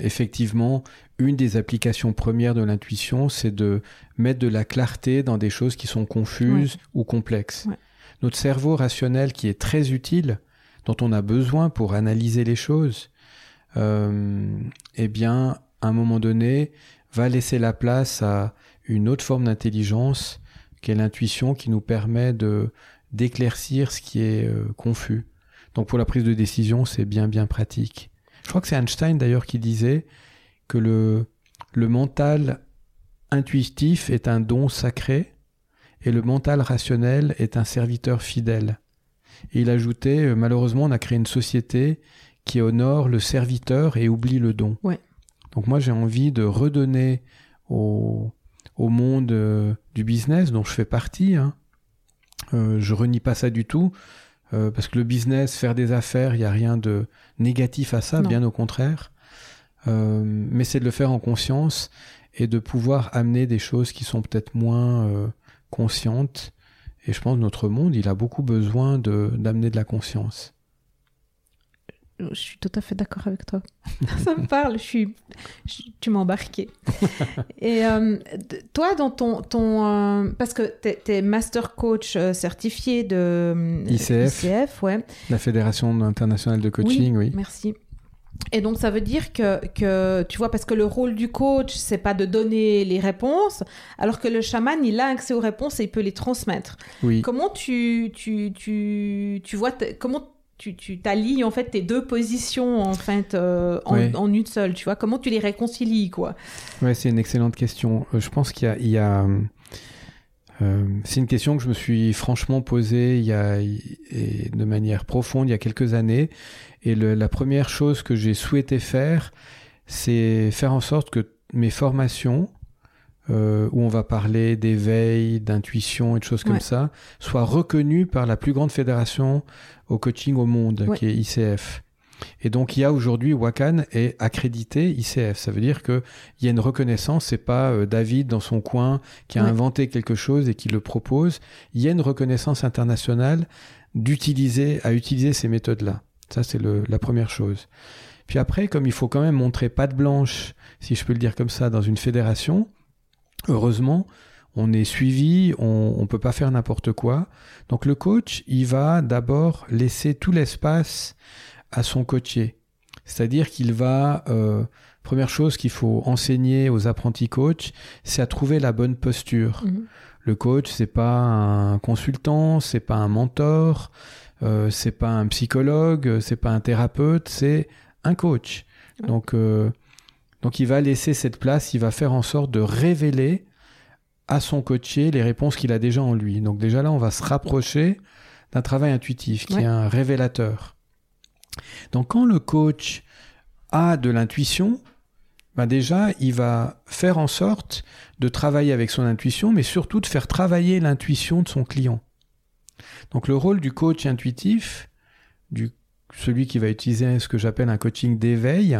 effectivement une des applications premières de l'intuition c'est de mettre de la clarté dans des choses qui sont confuses ou complexes. Notre cerveau rationnel qui est très utile, dont on a besoin pour analyser les choses, euh, eh bien, à un moment donné, va laisser la place à une autre forme d'intelligence, qui est l'intuition, qui nous permet de d'éclaircir ce qui est euh, confus. Donc pour la prise de décision, c'est bien bien pratique. Je crois que c'est Einstein d'ailleurs qui disait que le, le mental intuitif est un don sacré et le mental rationnel est un serviteur fidèle. Et il ajoutait, euh, malheureusement, on a créé une société qui honore le serviteur et oublie le don. Donc moi, j'ai envie de redonner au, au monde euh, du business dont je fais partie. Hein. Euh, je renie pas ça du tout, euh, parce que le business, faire des affaires, il n'y a rien de négatif à ça, bien au contraire. mais c'est de le faire en conscience et de pouvoir amener des choses qui sont peut-être moins consciente. Et je pense que notre monde, il a beaucoup besoin d'amener de, la conscience. Je suis tout à fait d'accord avec toi. Ça me parle, je suis, tu m'as embarqué. Et euh, toi, dans ton... ton euh, parce que tu es, master coach euh, certifié de ICF, ouais. la Fédération internationale de coaching, oui. oui. Merci. Et donc ça veut dire que, que, tu vois, parce que le rôle du coach, c'est pas de donner les réponses, alors que le chaman, il a accès aux réponses et il peut les transmettre. Oui. Comment tu, tu, tu, tu vois, comment tu, tu t'allies en fait tes deux positions en fait euh, en, une seule, tu vois Comment tu les réconcilies, quoi? Ouais, c'est une excellente question. Euh, je pense qu'il y a, il y a euh, c'est une question que je me suis franchement posée il y a, et de manière profonde il y a quelques années. Et le, la première chose que j'ai souhaité faire, c'est faire en sorte que mes formations, euh, où on va parler d'éveil, d'intuition et de choses comme ça, soient reconnues par la plus grande fédération au coaching au monde, qui est ICF. Et donc il y a aujourd'hui Wakan est accrédité ICF. Ça veut dire que il y a une reconnaissance. C'est pas euh, David dans son coin qui a inventé quelque chose et qui le propose. Il y a une reconnaissance internationale d'utiliser à utiliser ces méthodes là. Ça, c'est la première chose. Puis après, comme il faut quand même montrer patte blanche, si je peux le dire comme ça, dans une fédération, heureusement, on est suivi, on ne peut pas faire n'importe quoi. Donc le coach, il va d'abord laisser tout l'espace à son coaché. C'est-à-dire qu'il va, euh, première chose qu'il faut enseigner aux apprentis coachs, c'est à trouver la bonne posture. Mhm. Le coach, c'est pas un consultant, c'est pas un mentor, euh, c'est pas un psychologue, c'est pas un thérapeute, c'est un coach. Donc, euh, donc il va laisser cette place, il va faire en sorte de révéler à son coaché les réponses qu'il a déjà en lui. Donc déjà là, on va se rapprocher d'un travail intuitif qui est un révélateur. Donc quand le coach a de l'intuition, ben déjà, il va faire en sorte de travailler avec son intuition, mais surtout de faire travailler l'intuition de son client. Donc le rôle du coach intuitif, du, celui qui va utiliser ce que j'appelle un coaching d'éveil,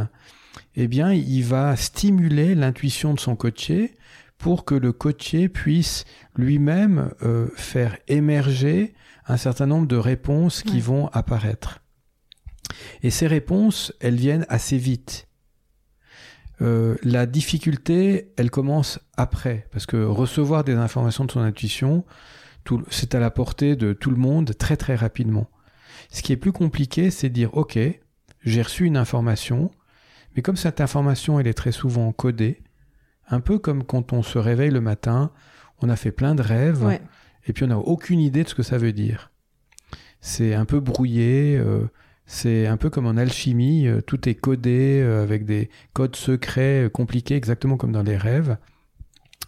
eh bien, il va stimuler l'intuition de son coaché pour que le coaché puisse lui-même euh, faire émerger un certain nombre de réponses qui vont apparaître. Et ces réponses, elles viennent assez vite. Euh, la difficulté, elle commence après, parce que recevoir des informations de son intuition, c'est à la portée de tout le monde très très rapidement. Ce qui est plus compliqué, c'est de dire, OK, j'ai reçu une information, mais comme cette information, elle est très souvent codée, un peu comme quand on se réveille le matin, on a fait plein de rêves, et puis on n'a aucune idée de ce que ça veut dire. C'est un peu brouillé, euh, c'est un peu comme en alchimie, euh, tout est codé euh, avec des codes secrets compliqués, exactement comme dans les rêves.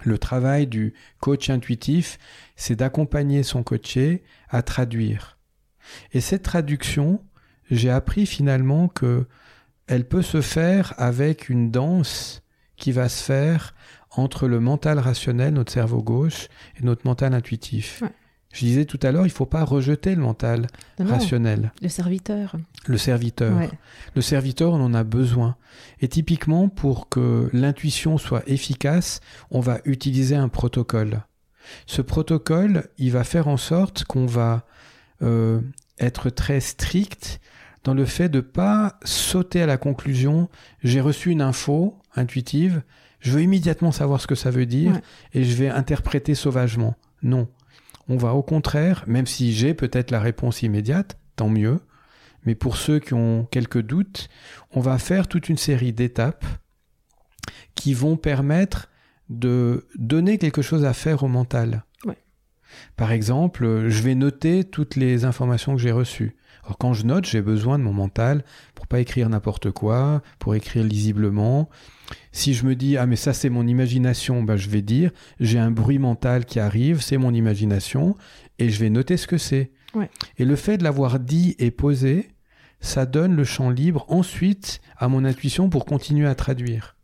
Le travail du coach intuitif, c'est d'accompagner son coaché à traduire. Et cette traduction, j'ai appris finalement que elle peut se faire avec une danse qui va se faire entre le mental rationnel, notre cerveau gauche, et notre mental intuitif. Je disais tout à l'heure, il ne faut pas rejeter le mental rationnel. Le serviteur. Le serviteur. Le serviteur, on en a besoin. Et typiquement, pour que l'intuition soit efficace, on va utiliser un protocole. Ce protocole, il va faire en sorte qu'on va euh, être très strict dans le fait de pas sauter à la conclusion j'ai reçu une info intuitive, je veux immédiatement savoir ce que ça veut dire et je vais interpréter sauvagement. Non. On va au contraire, même si j'ai peut-être la réponse immédiate, tant mieux, mais pour ceux qui ont quelques doutes, on va faire toute une série d'étapes qui vont permettre de donner quelque chose à faire au mental. Par exemple, je vais noter toutes les informations que j'ai reçues. Alors quand je note, j'ai besoin de mon mental pour pas écrire n'importe quoi, pour écrire lisiblement. Si je me dis ah mais ça c'est mon imagination, ben je vais dire j'ai un bruit mental qui arrive, c'est mon imagination et je vais noter ce que c'est. Et le fait de l'avoir dit et posé, ça donne le champ libre ensuite à mon intuition pour continuer à traduire.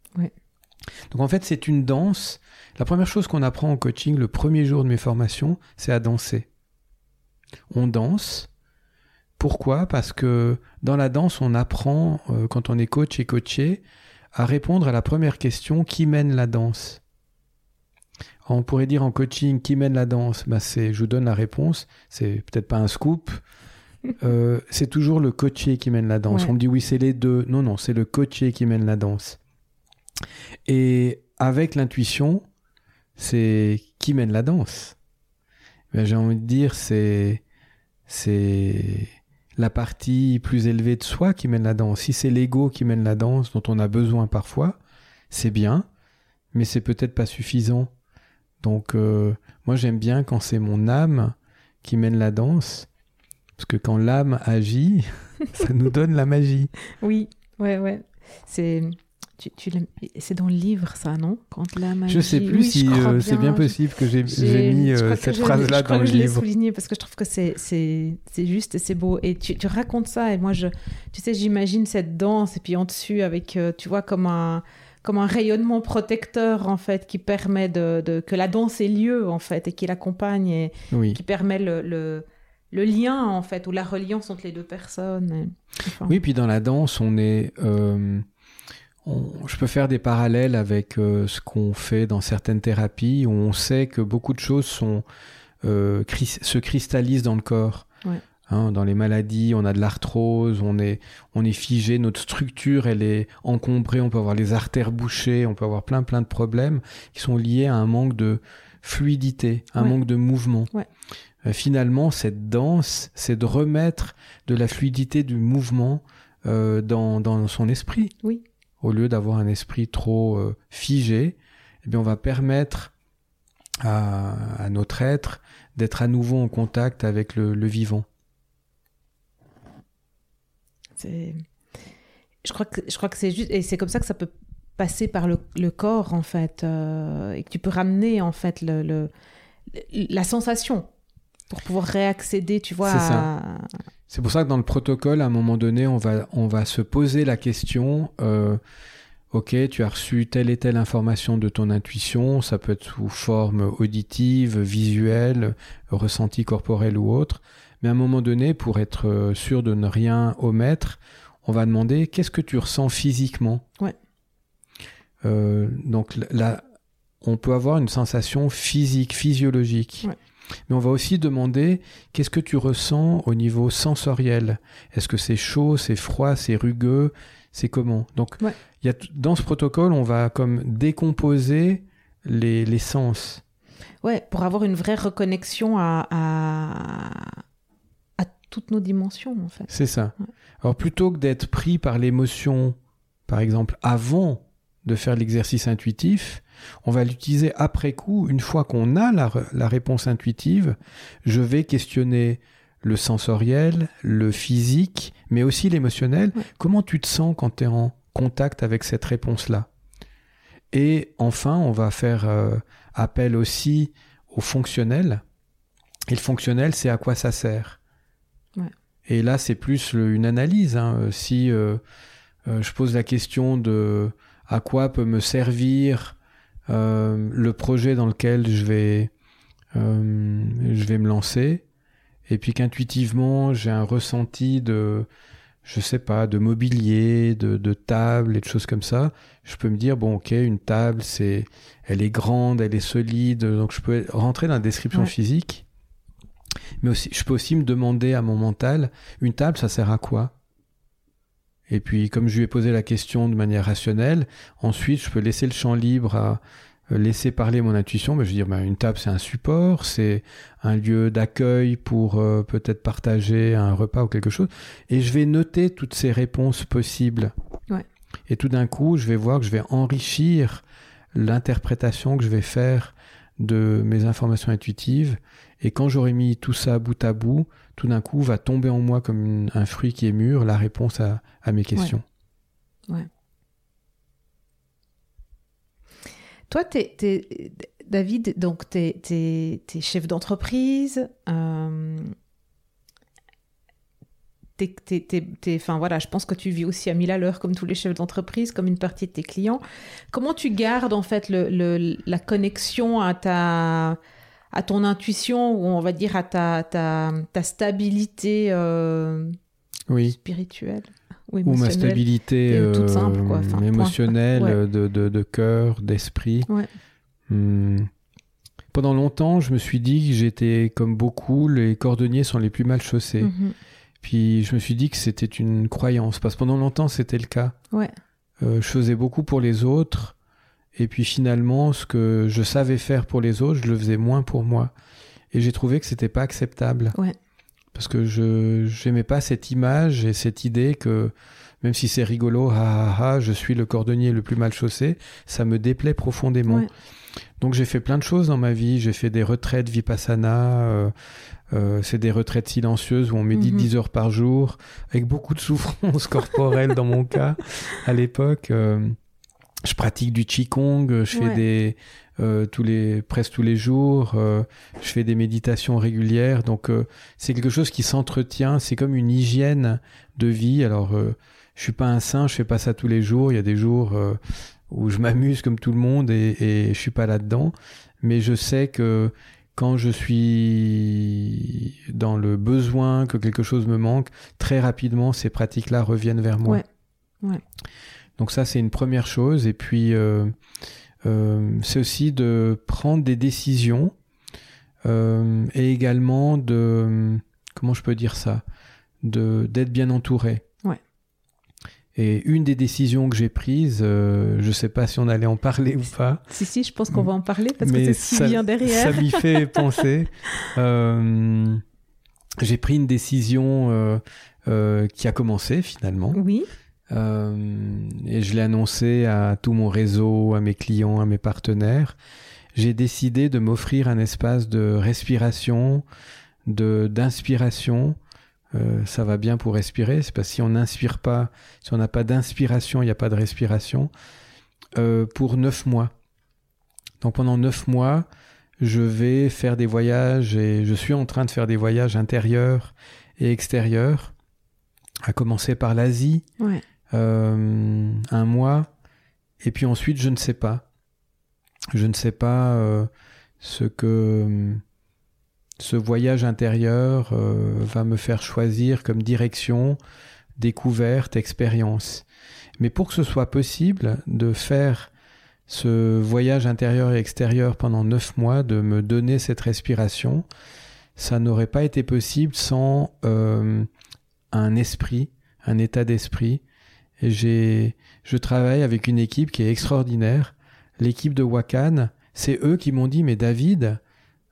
Donc en fait c'est une danse. La première chose qu'on apprend en coaching le premier jour de mes formations, c'est à danser. On danse pourquoi? Parce que dans la danse, on apprend, euh, quand on est coach et coaché, à répondre à la première question qui mène la danse? On pourrait dire en coaching qui mène la danse? Bah c'est, Je vous donne la réponse, c'est peut-être pas un scoop. Euh, c'est toujours le coaché qui mène la danse. On me dit oui, c'est les deux. Non, non, c'est le coaché qui mène la danse. Et avec l'intuition, c'est qui mène la danse ben, J'ai envie de dire, c'est. C'est la partie plus élevée de soi qui mène la danse. Si c'est l'ego qui mène la danse, dont on a besoin parfois, c'est bien, mais c'est peut-être pas suffisant. Donc, euh, moi, j'aime bien quand c'est mon âme qui mène la danse, parce que quand l'âme agit, ça nous donne la magie. Oui, ouais, ouais. C'est c'est dans le livre, ça, non? Quand la magie... Je sais plus si euh, c'est bien possible que j'ai mis euh, cette phrase-là dans le je livre. Je souligné parce que je trouve que c'est juste et c'est beau. Et tu, tu, racontes ça et moi, je, tu sais, j'imagine cette danse et puis en dessus avec, euh, tu vois, comme un, comme un rayonnement protecteur en fait qui permet de, de que la danse ait lieu en fait et qui l'accompagne et qui permet le, le le lien en fait ou la reliance entre les deux personnes. Oui, puis dans la danse, on est je peux faire des parallèles avec euh, ce qu'on fait dans certaines thérapies où on sait que beaucoup de choses sont, euh, se cristallisent dans le corps. Hein, dans les maladies, on a de l'arthrose, on est, on est figé, notre structure, elle est encombrée, on peut avoir les artères bouchées, on peut avoir plein plein de problèmes qui sont liés à un manque de fluidité, un manque de mouvement. Euh, finalement, cette danse, c'est de remettre de la fluidité du mouvement dans, dans son esprit. Oui au lieu d'avoir un esprit trop euh, figé, eh bien on va permettre à, notre être d'être à nouveau en contact avec le, vivant. Je crois que, je crois que c'est juste, et c'est comme ça que ça peut passer par le, corps, en fait, euh, et que tu peux ramener, en fait, la sensation pour pouvoir réaccéder, tu vois. C'est à- C'est pour ça que dans le protocole, à un moment donné, on va, on va se poser la question, euh, ok, tu as reçu telle et telle information de ton intuition, ça peut être sous forme auditive, visuelle, ressenti corporel ou autre, mais à un moment donné, pour être euh, sûr de ne rien omettre, on va demander qu'est-ce que tu ressens physiquement? Ouais. Euh, donc là, on peut avoir une sensation physique, physiologique. Ouais. Mais on va aussi demander qu'est-ce que tu ressens au niveau sensoriel? Est-ce que c'est chaud, c'est froid, c'est rugueux, c'est comment? Donc, Ouais. il y a dans ce protocole, on va comme décomposer les, les sens. Ouais, pour avoir une vraie reconnexion à, à, à toutes nos dimensions, en fait. C'est ça. Ouais. Alors, plutôt que d'être pris par l'émotion, par exemple, avant de faire l'exercice intuitif, on va l'utiliser après coup, une fois qu'on a la, réponse intuitive, je vais questionner le sensoriel, le physique, mais aussi l'émotionnel. Ouais. Comment tu te sens quand tu es en contact avec cette réponse-là? Et enfin, on va faire euh, appel aussi au fonctionnel. Et le fonctionnel, c'est à quoi ça sert? Ouais. Et là, c'est plus le- une analyse. hein. Si euh, euh, je pose la question de à quoi peut me servir euh, le projet dans lequel je vais, euh, je vais me lancer, et puis qu'intuitivement j'ai un ressenti de, je sais pas, de mobilier, de, de table et de choses comme ça, je peux me dire bon ok une table c'est, elle est grande, elle est solide, donc je peux rentrer dans la description Ouais. physique, mais aussi je peux aussi me demander à mon mental une table ça sert à quoi? Et puis, comme je lui ai posé la question de manière rationnelle, ensuite, je peux laisser le champ libre à euh, laisser parler mon intuition. Mais je veux dire, ben, une table, c'est un support, c'est un lieu d'accueil pour euh, peut-être partager un repas ou quelque chose. Et je vais noter toutes ces réponses possibles. Ouais. Et tout d'un coup, je vais voir que je vais enrichir l'interprétation que je vais faire de mes informations intuitives. Et quand j'aurai mis tout ça bout à bout, tout d'un coup va tomber en moi comme un fruit qui est mûr, la réponse à, mes questions. Toi, t'es, t'es- David, donc tu es, chef d'entreprise. Euh, enfin, voilà, je pense que tu vis aussi à 1000 à l'heure comme tous les chefs d'entreprise, comme une partie de tes clients. Comment tu gardes en fait le, le- la connexion à ta à ton intuition ou on va dire à ta, ta, ta stabilité euh, Oui. spirituelle Ou ma stabilité toute euh, simple, quoi. Enfin, point. émotionnelle, Ouais. euh, de, de, de cœur, d'esprit. Ouais. Hmm. Pendant longtemps, je me suis dit que j'étais comme beaucoup, les cordonniers sont les plus mal chaussés. Mhm. Puis je me suis dit que c'était une croyance, parce que pendant longtemps, c'était le cas. Ouais. Euh, je faisais beaucoup pour les autres, et puis finalement, ce que je savais faire pour les autres, je le faisais moins pour moi. Et j'ai trouvé que c'était pas acceptable. Ouais. Parce que je j'aimais pas cette image et cette idée que même si c'est rigolo, ha, ha, ha, je suis le cordonnier le plus mal chaussé, ça me déplaît profondément. Ouais. Donc j'ai fait plein de choses dans ma vie. J'ai fait des retraites vipassana. euh, euh, c'est des retraites silencieuses où on médite Mhm. 10 heures par jour, avec beaucoup de souffrance corporelle dans mon cas à l'époque. euh, je pratique du qigong, je fais des euh, tous les presque tous les jours, euh, je fais des méditations régulières. Donc euh, c'est quelque chose qui s'entretient. C'est comme une hygiène de vie. Alors euh, je suis pas un saint, je fais pas ça tous les jours. Il y a des jours euh, où je m'amuse comme tout le monde et, et je suis pas là-dedans. Mais je sais que quand je suis dans le besoin, que quelque chose me manque, très rapidement, ces pratiques-là reviennent vers moi. Ouais. Ouais. Donc ça, c'est une première chose. Et puis, euh, euh, c'est aussi de prendre des décisions euh, et également de... Comment je peux dire ça de D'être bien entouré. Ouais. Et une des décisions que j'ai prises, je sais pas si on allait en parler ou pas, Si, si, je pense qu'on va en parler parce que c'est ce qui ça, vient derrière. ça m'y fait penser. J'ai pris une décision qui a commencé finalement. Oui, et je l'ai annoncé à tout mon réseau, à mes clients, à mes partenaires. J'ai décidé de m'offrir un espace de respiration, de d'inspiration euh, ça va bien pour respirer. C'est parce que si on n'inspire pas, si on n'a pas d'inspiration, il n'y a pas de respiration. Euh, pour neuf mois. Donc pendant neuf mois, je vais faire des voyages et je suis en train de faire des voyages intérieurs et extérieurs, à commencer par l'Asie, euh, un mois, et puis ensuite je ne sais pas. Je ne sais pas ce que ce voyage intérieur euh, va me faire choisir comme direction, découverte, expérience. Mais pour que ce soit possible de faire ce voyage intérieur et extérieur pendant neuf mois, de me donner cette respiration, ça n'aurait pas été possible sans euh, un esprit, un état d'esprit. Et j'ai, je travaille avec une équipe qui est extraordinaire. L'équipe de Wakan, c'est eux qui m'ont dit, mais David,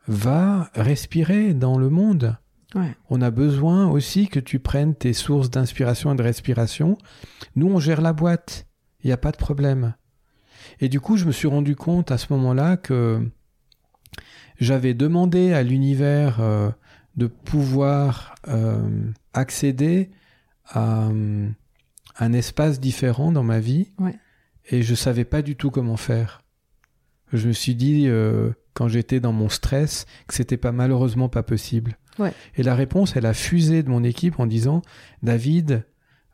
va respirer dans le monde. On a besoin aussi que tu prennes tes sources d'inspiration et de respiration. Nous, on gère la boîte. Il n'y a pas de problème. Et du coup, je me suis rendu compte à ce moment-là que j'avais demandé à l'univers euh, de pouvoir euh, accéder à euh, un espace différent dans ma vie. Et je ne savais pas du tout comment faire. Je me suis dit, quand j'étais dans mon stress que c'était pas malheureusement pas possible. Et la réponse, elle a fusé de mon équipe en disant David,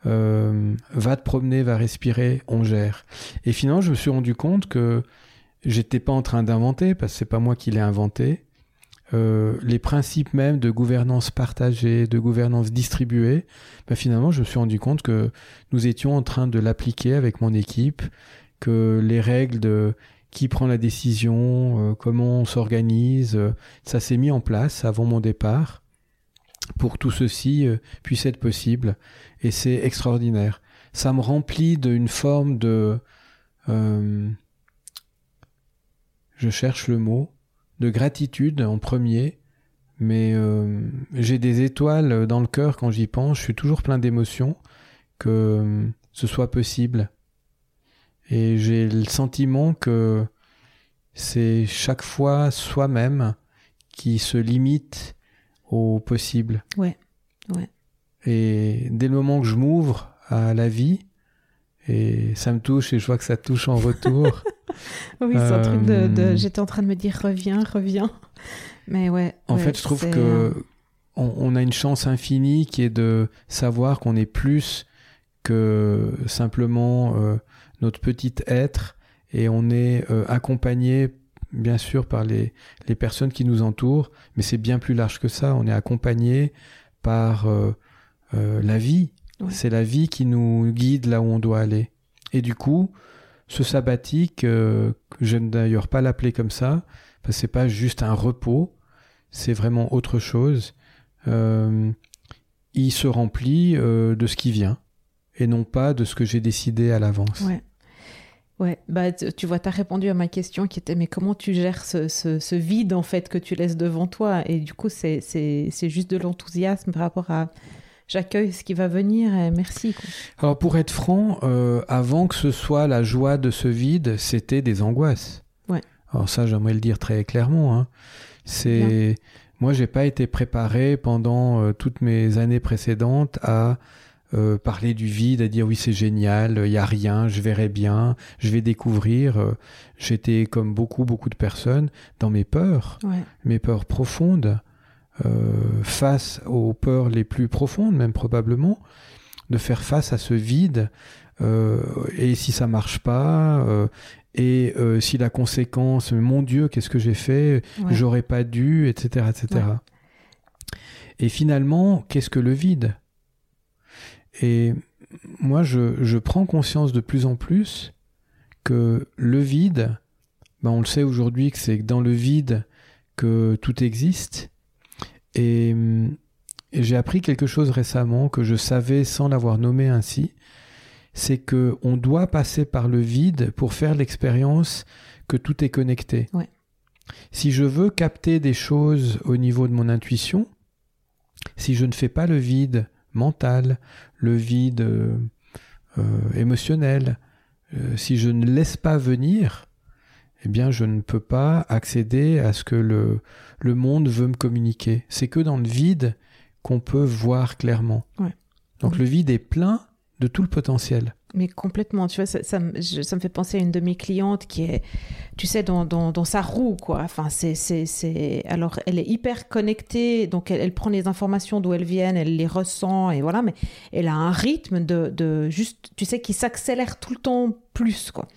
euh, va te promener, va respirer, on gère. Et finalement, je me suis rendu compte que j'étais pas en train d'inventer, parce que c'est pas moi qui l'ai inventé. Euh, les principes même de gouvernance partagée, de gouvernance distribuée, ben finalement, je me suis rendu compte que nous étions en train de l'appliquer avec mon équipe, que les règles de qui prend la décision, euh, comment on s'organise. Euh, ça s'est mis en place avant mon départ pour que tout ceci euh, puisse être possible. Et c'est extraordinaire. Ça me remplit d'une forme de... je cherche le mot, de gratitude en premier, mais j'ai des étoiles dans le cœur quand j'y pense, je suis toujours plein d'émotions que ce soit possible. Et j'ai le sentiment que c'est chaque fois soi-même qui se limite au possible. Ouais, ouais. Et dès le moment que je m'ouvre à la vie, et ça me touche et je vois que ça touche en retour. oui, c'est un truc de, euh, J'étais en train de me dire reviens, reviens. Mais ouais. En fait, je trouve que on, a une chance infinie qui est de savoir qu'on est plus que simplement euh, notre petit être et on est euh, accompagné bien sûr par les, les, personnes qui nous entourent, mais c'est bien plus large que ça. On est accompagné par euh, euh, la vie. C'est la vie qui nous guide là où on doit aller. Et du coup, ce sabbatique, je ne d'ailleurs pas l'appeler comme ça, parce que c'est pas juste un repos, c'est vraiment autre chose. il se remplit de ce qui vient et non pas de ce que j'ai décidé à l'avance. Ouais. Ouais, bah, tu vois, tu as répondu à ma question qui était mais comment tu gères ce, ce, vide en fait que tu laisses devant toi? Et du coup, c'est juste de l'enthousiasme par rapport à j'accueille ce qui va venir et merci. Alors pour être franc, euh, avant que ce soit la joie de ce vide, c'était des angoisses. Ouais. Alors ça, j'aimerais le dire très clairement. Hein. C'est moi, j'ai pas été préparé pendant euh, toutes mes années précédentes à euh, parler du vide, à dire oui c'est génial, il y a rien, je verrai bien, je vais découvrir. Euh, j'étais comme beaucoup beaucoup de personnes dans mes peurs, mes peurs profondes, face aux peurs les plus profondes même probablement, de faire face à ce vide. et si ça marche pas, et si la conséquence, mon Dieu, qu'est-ce que j'ai fait, j'aurais pas dû, etc., etc. Et finalement, qu'est-ce que le vide? Et moi, je, prends conscience de plus en plus que le vide, ben on le sait aujourd'hui que c'est dans le vide que tout existe. Et, j'ai appris quelque chose récemment que je savais sans l'avoir nommé ainsi, c'est que on doit passer par le vide pour faire l'expérience que tout est connecté. Si je veux capter des choses au niveau de mon intuition, si je ne fais pas le vide mental, le vide euh, euh, émotionnel. Euh, si je ne laisse pas venir, eh bien, je ne peux pas accéder à ce que le, le monde veut me communiquer. C'est que dans le vide qu'on peut voir clairement. Ouais. Donc Oui. le vide est plein de tout le potentiel. Mais complètement, tu vois, ça, ça, je- ça me fait penser à une de mes clientes qui est, tu sais, dans, dans, dans sa roue, quoi. Enfin, c'est, c'est, c'est... Alors, elle est hyper connectée, donc elle, elle prend les informations d'où elles viennent, elle les ressent, et voilà, mais elle a un rythme de, de juste, tu sais, qui s'accélère tout le temps plus, quoi.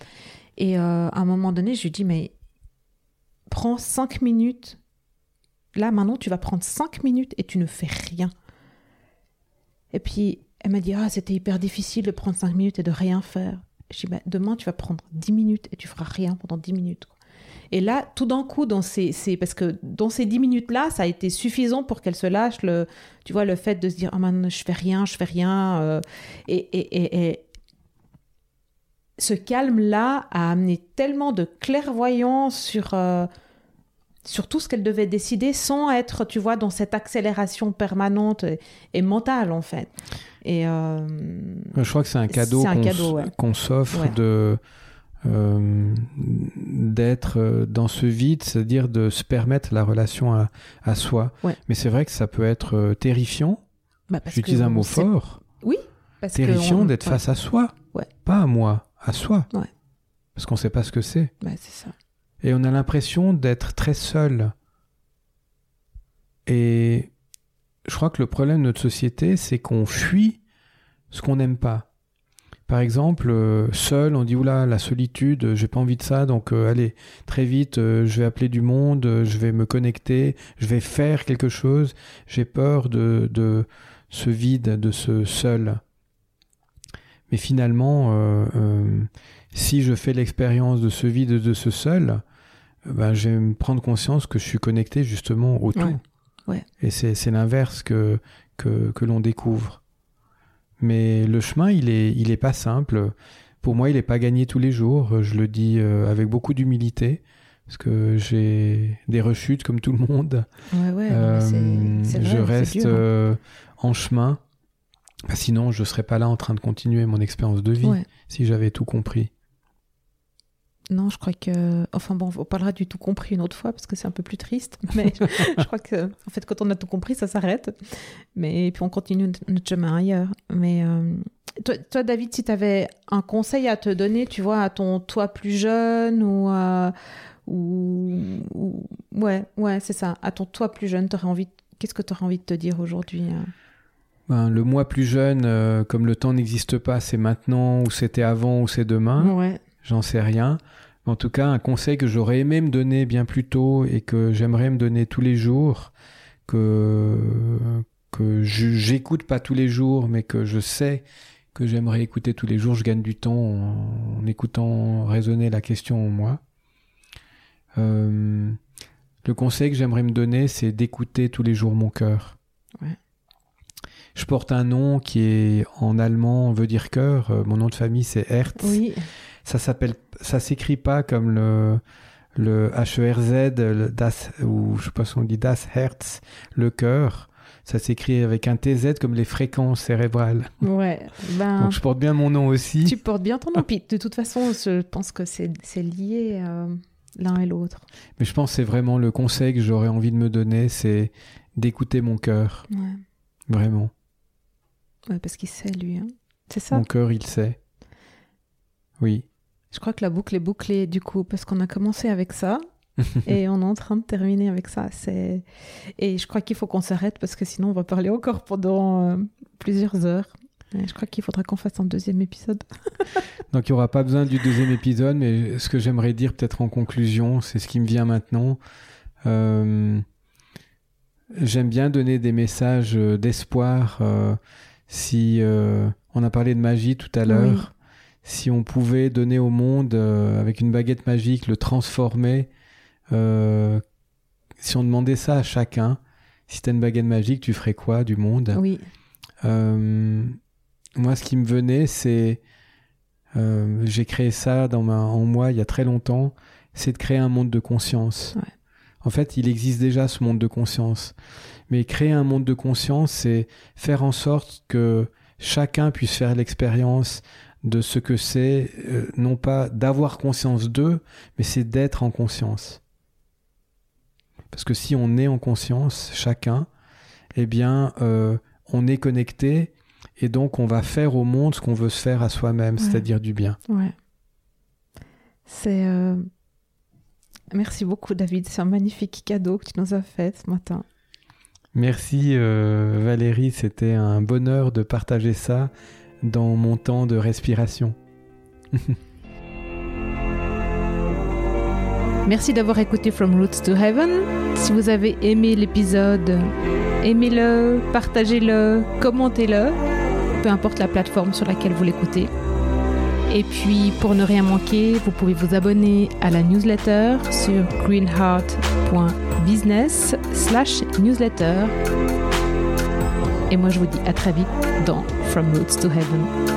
Et euh, à un moment donné, je lui dis, mais prends cinq minutes. Là, maintenant, tu vas prendre cinq minutes et tu ne fais rien. Et puis, elle m'a dit, ah, c'était hyper difficile de prendre 5 minutes et de rien faire. Je dis, bah, demain, tu vas prendre 10 minutes et tu feras rien pendant 10 minutes. Et là, tout d'un coup, dans ces, parce que dans ces 10 minutes-là, ça a été suffisant pour qu'elle se lâche, le, tu vois, le fait de se dire, ah, man, je fais rien, je fais rien. euh, et, et, et ce calme-là a amené tellement de clairvoyance sur, euh, sur tout ce qu'elle devait décider sans être, tu vois, dans cette accélération permanente et, et mentale, en fait. Et euh, Je crois que c'est un cadeau qu'on ouais. s'offre Ouais. de euh, d'être dans ce vide, c'est-à-dire de se permettre la relation à, à soi. Ouais. Mais c'est vrai que ça peut être terrifiant. bah, parce J'utilise un mot fort. parce que Terrifiant on- d'être ouais, face à soi. Ouais. Pas à moi, à soi. Ouais. Parce qu'on ne sait pas ce que c'est. c'est ça. Et on a l'impression d'être très seul. Et je crois que le problème de notre société, c'est qu'on fuit ce qu'on n'aime pas. Par exemple, euh, seul, on dit oula, la solitude, euh, j'ai pas envie de ça, donc euh, allez, très vite, euh, je vais appeler du monde, euh, je vais me connecter, je vais faire quelque chose. J'ai peur de, de ce vide, de ce seul. Mais finalement, euh, euh, si je fais l'expérience de ce vide, de ce seul, euh, ben, je vais me prendre conscience que je suis connecté justement au tout. Ouais. Ouais. Et c'est l'inverse que, que, que l'on découvre. Mais le chemin, il est, il est pas simple. Pour moi, il n'est pas gagné tous les jours. Je le dis avec beaucoup d'humilité, parce que j'ai des rechutes comme tout le monde. Ouais, ouais, Euh, vrai, je reste euh, en chemin. Bah, sinon, je serais pas là en train de continuer mon expérience de vie Ouais. si j'avais tout compris. Non, je crois que. Enfin bon, on parlera du tout compris une autre fois parce que c'est un peu plus triste. Mais je crois que, en fait, quand on a tout compris, ça s'arrête. Mais et puis on continue notre- chemin ailleurs. Mais euh, toi, toi, David, si tu avais un conseil à te donner, tu vois, à ton toi plus jeune ou. à- ou, ou- ouais, ouais, c'est ça. À ton toi plus jeune, t'aurais envie. Qu'est-ce que tu aurais envie de te dire aujourd'hui euh Ben, le moi plus jeune, euh, comme le temps n'existe pas, c'est maintenant ou c'était avant ou c'est demain, Ouais, j'en sais rien. En tout cas, un conseil que j'aurais aimé me donner bien plus tôt et que j'aimerais me donner tous les jours, que, que je- j'écoute pas tous les jours, mais que je sais que j'aimerais écouter tous les jours. Je gagne du temps en, en écoutant résonner la question en moi. Euh, le conseil que j'aimerais me donner, c'est d'écouter tous les jours mon cœur. Ouais. Je porte un nom qui est en allemand veut dire cœur. Euh, Mon nom de famille c'est Hertz oui, ça s'appelle ça s'écrit pas comme le le HERZ le das ou je sais pas si on dit das Herz le cœur ça s'écrit avec un TZ comme les fréquences cérébrales ouais. Ben, donc je porte bien mon nom aussi Tu portes bien ton nom. Puis, de toute façon, je pense que c'est c'est lié euh, l'un et l'autre. mais je pense que c'est vraiment le conseil que j'aurais envie de me donner c'est d'écouter mon cœur Ouais. vraiment Ouais, parce qu'il sait, lui. hein. C'est ça? mon cœur il sait oui Je crois que la boucle est bouclée, du coup, parce qu'on a commencé avec ça. et on est en train de terminer avec ça. C'est Et je crois qu'il faut qu'on s'arrête, parce que sinon, on va parler encore pendant euh, plusieurs heures. Et je crois qu'il faudra qu'on fasse un deuxième épisode. Donc il n'y aura pas besoin du deuxième épisode, mais ce que j'aimerais dire peut-être en conclusion, c'est ce qui me vient maintenant. Euh, J'aime bien donner des messages euh, d'espoir. euh, si euh, on a parlé de magie tout à l'heure, si on pouvait donner au monde euh, avec une baguette magique, le transformer, euh, si on demandait ça à chacun, si tu une baguette magique, tu ferais quoi du monde? Oui. euh, moi, ce qui me venait, c'est. euh, J'ai créé ça dans ma, en moi il y a très longtemps. C'est de créer un monde de conscience. Ouais. En fait, il existe déjà ce monde de conscience. Mais créer un monde de conscience, c'est faire en sorte que chacun puisse faire l'expérience de ce que c'est, euh, non pas d'avoir conscience d'eux, mais c'est d'être en conscience. Parce que si on est en conscience, chacun, eh bien, euh, on est connecté et donc on va faire au monde ce qu'on veut se faire à soi-même, c'est-à-dire du bien. Ouais. C'est. Euh, merci beaucoup, David. C'est un magnifique cadeau que tu nous as fait ce matin. Merci, euh, Valérie. C'était un bonheur de partager ça dans mon temps de respiration. Merci d'avoir écouté From Roots to Heaven. Si vous avez aimé l'épisode, aimez-le, partagez-le, commentez-le, peu importe la plateforme sur laquelle vous l'écoutez. Et puis, pour ne rien manquer, vous pouvez vous abonner à la newsletter sur greenheart.business slash newsletter. Et moi, je vous dis à très vite dans From Roots to Heaven.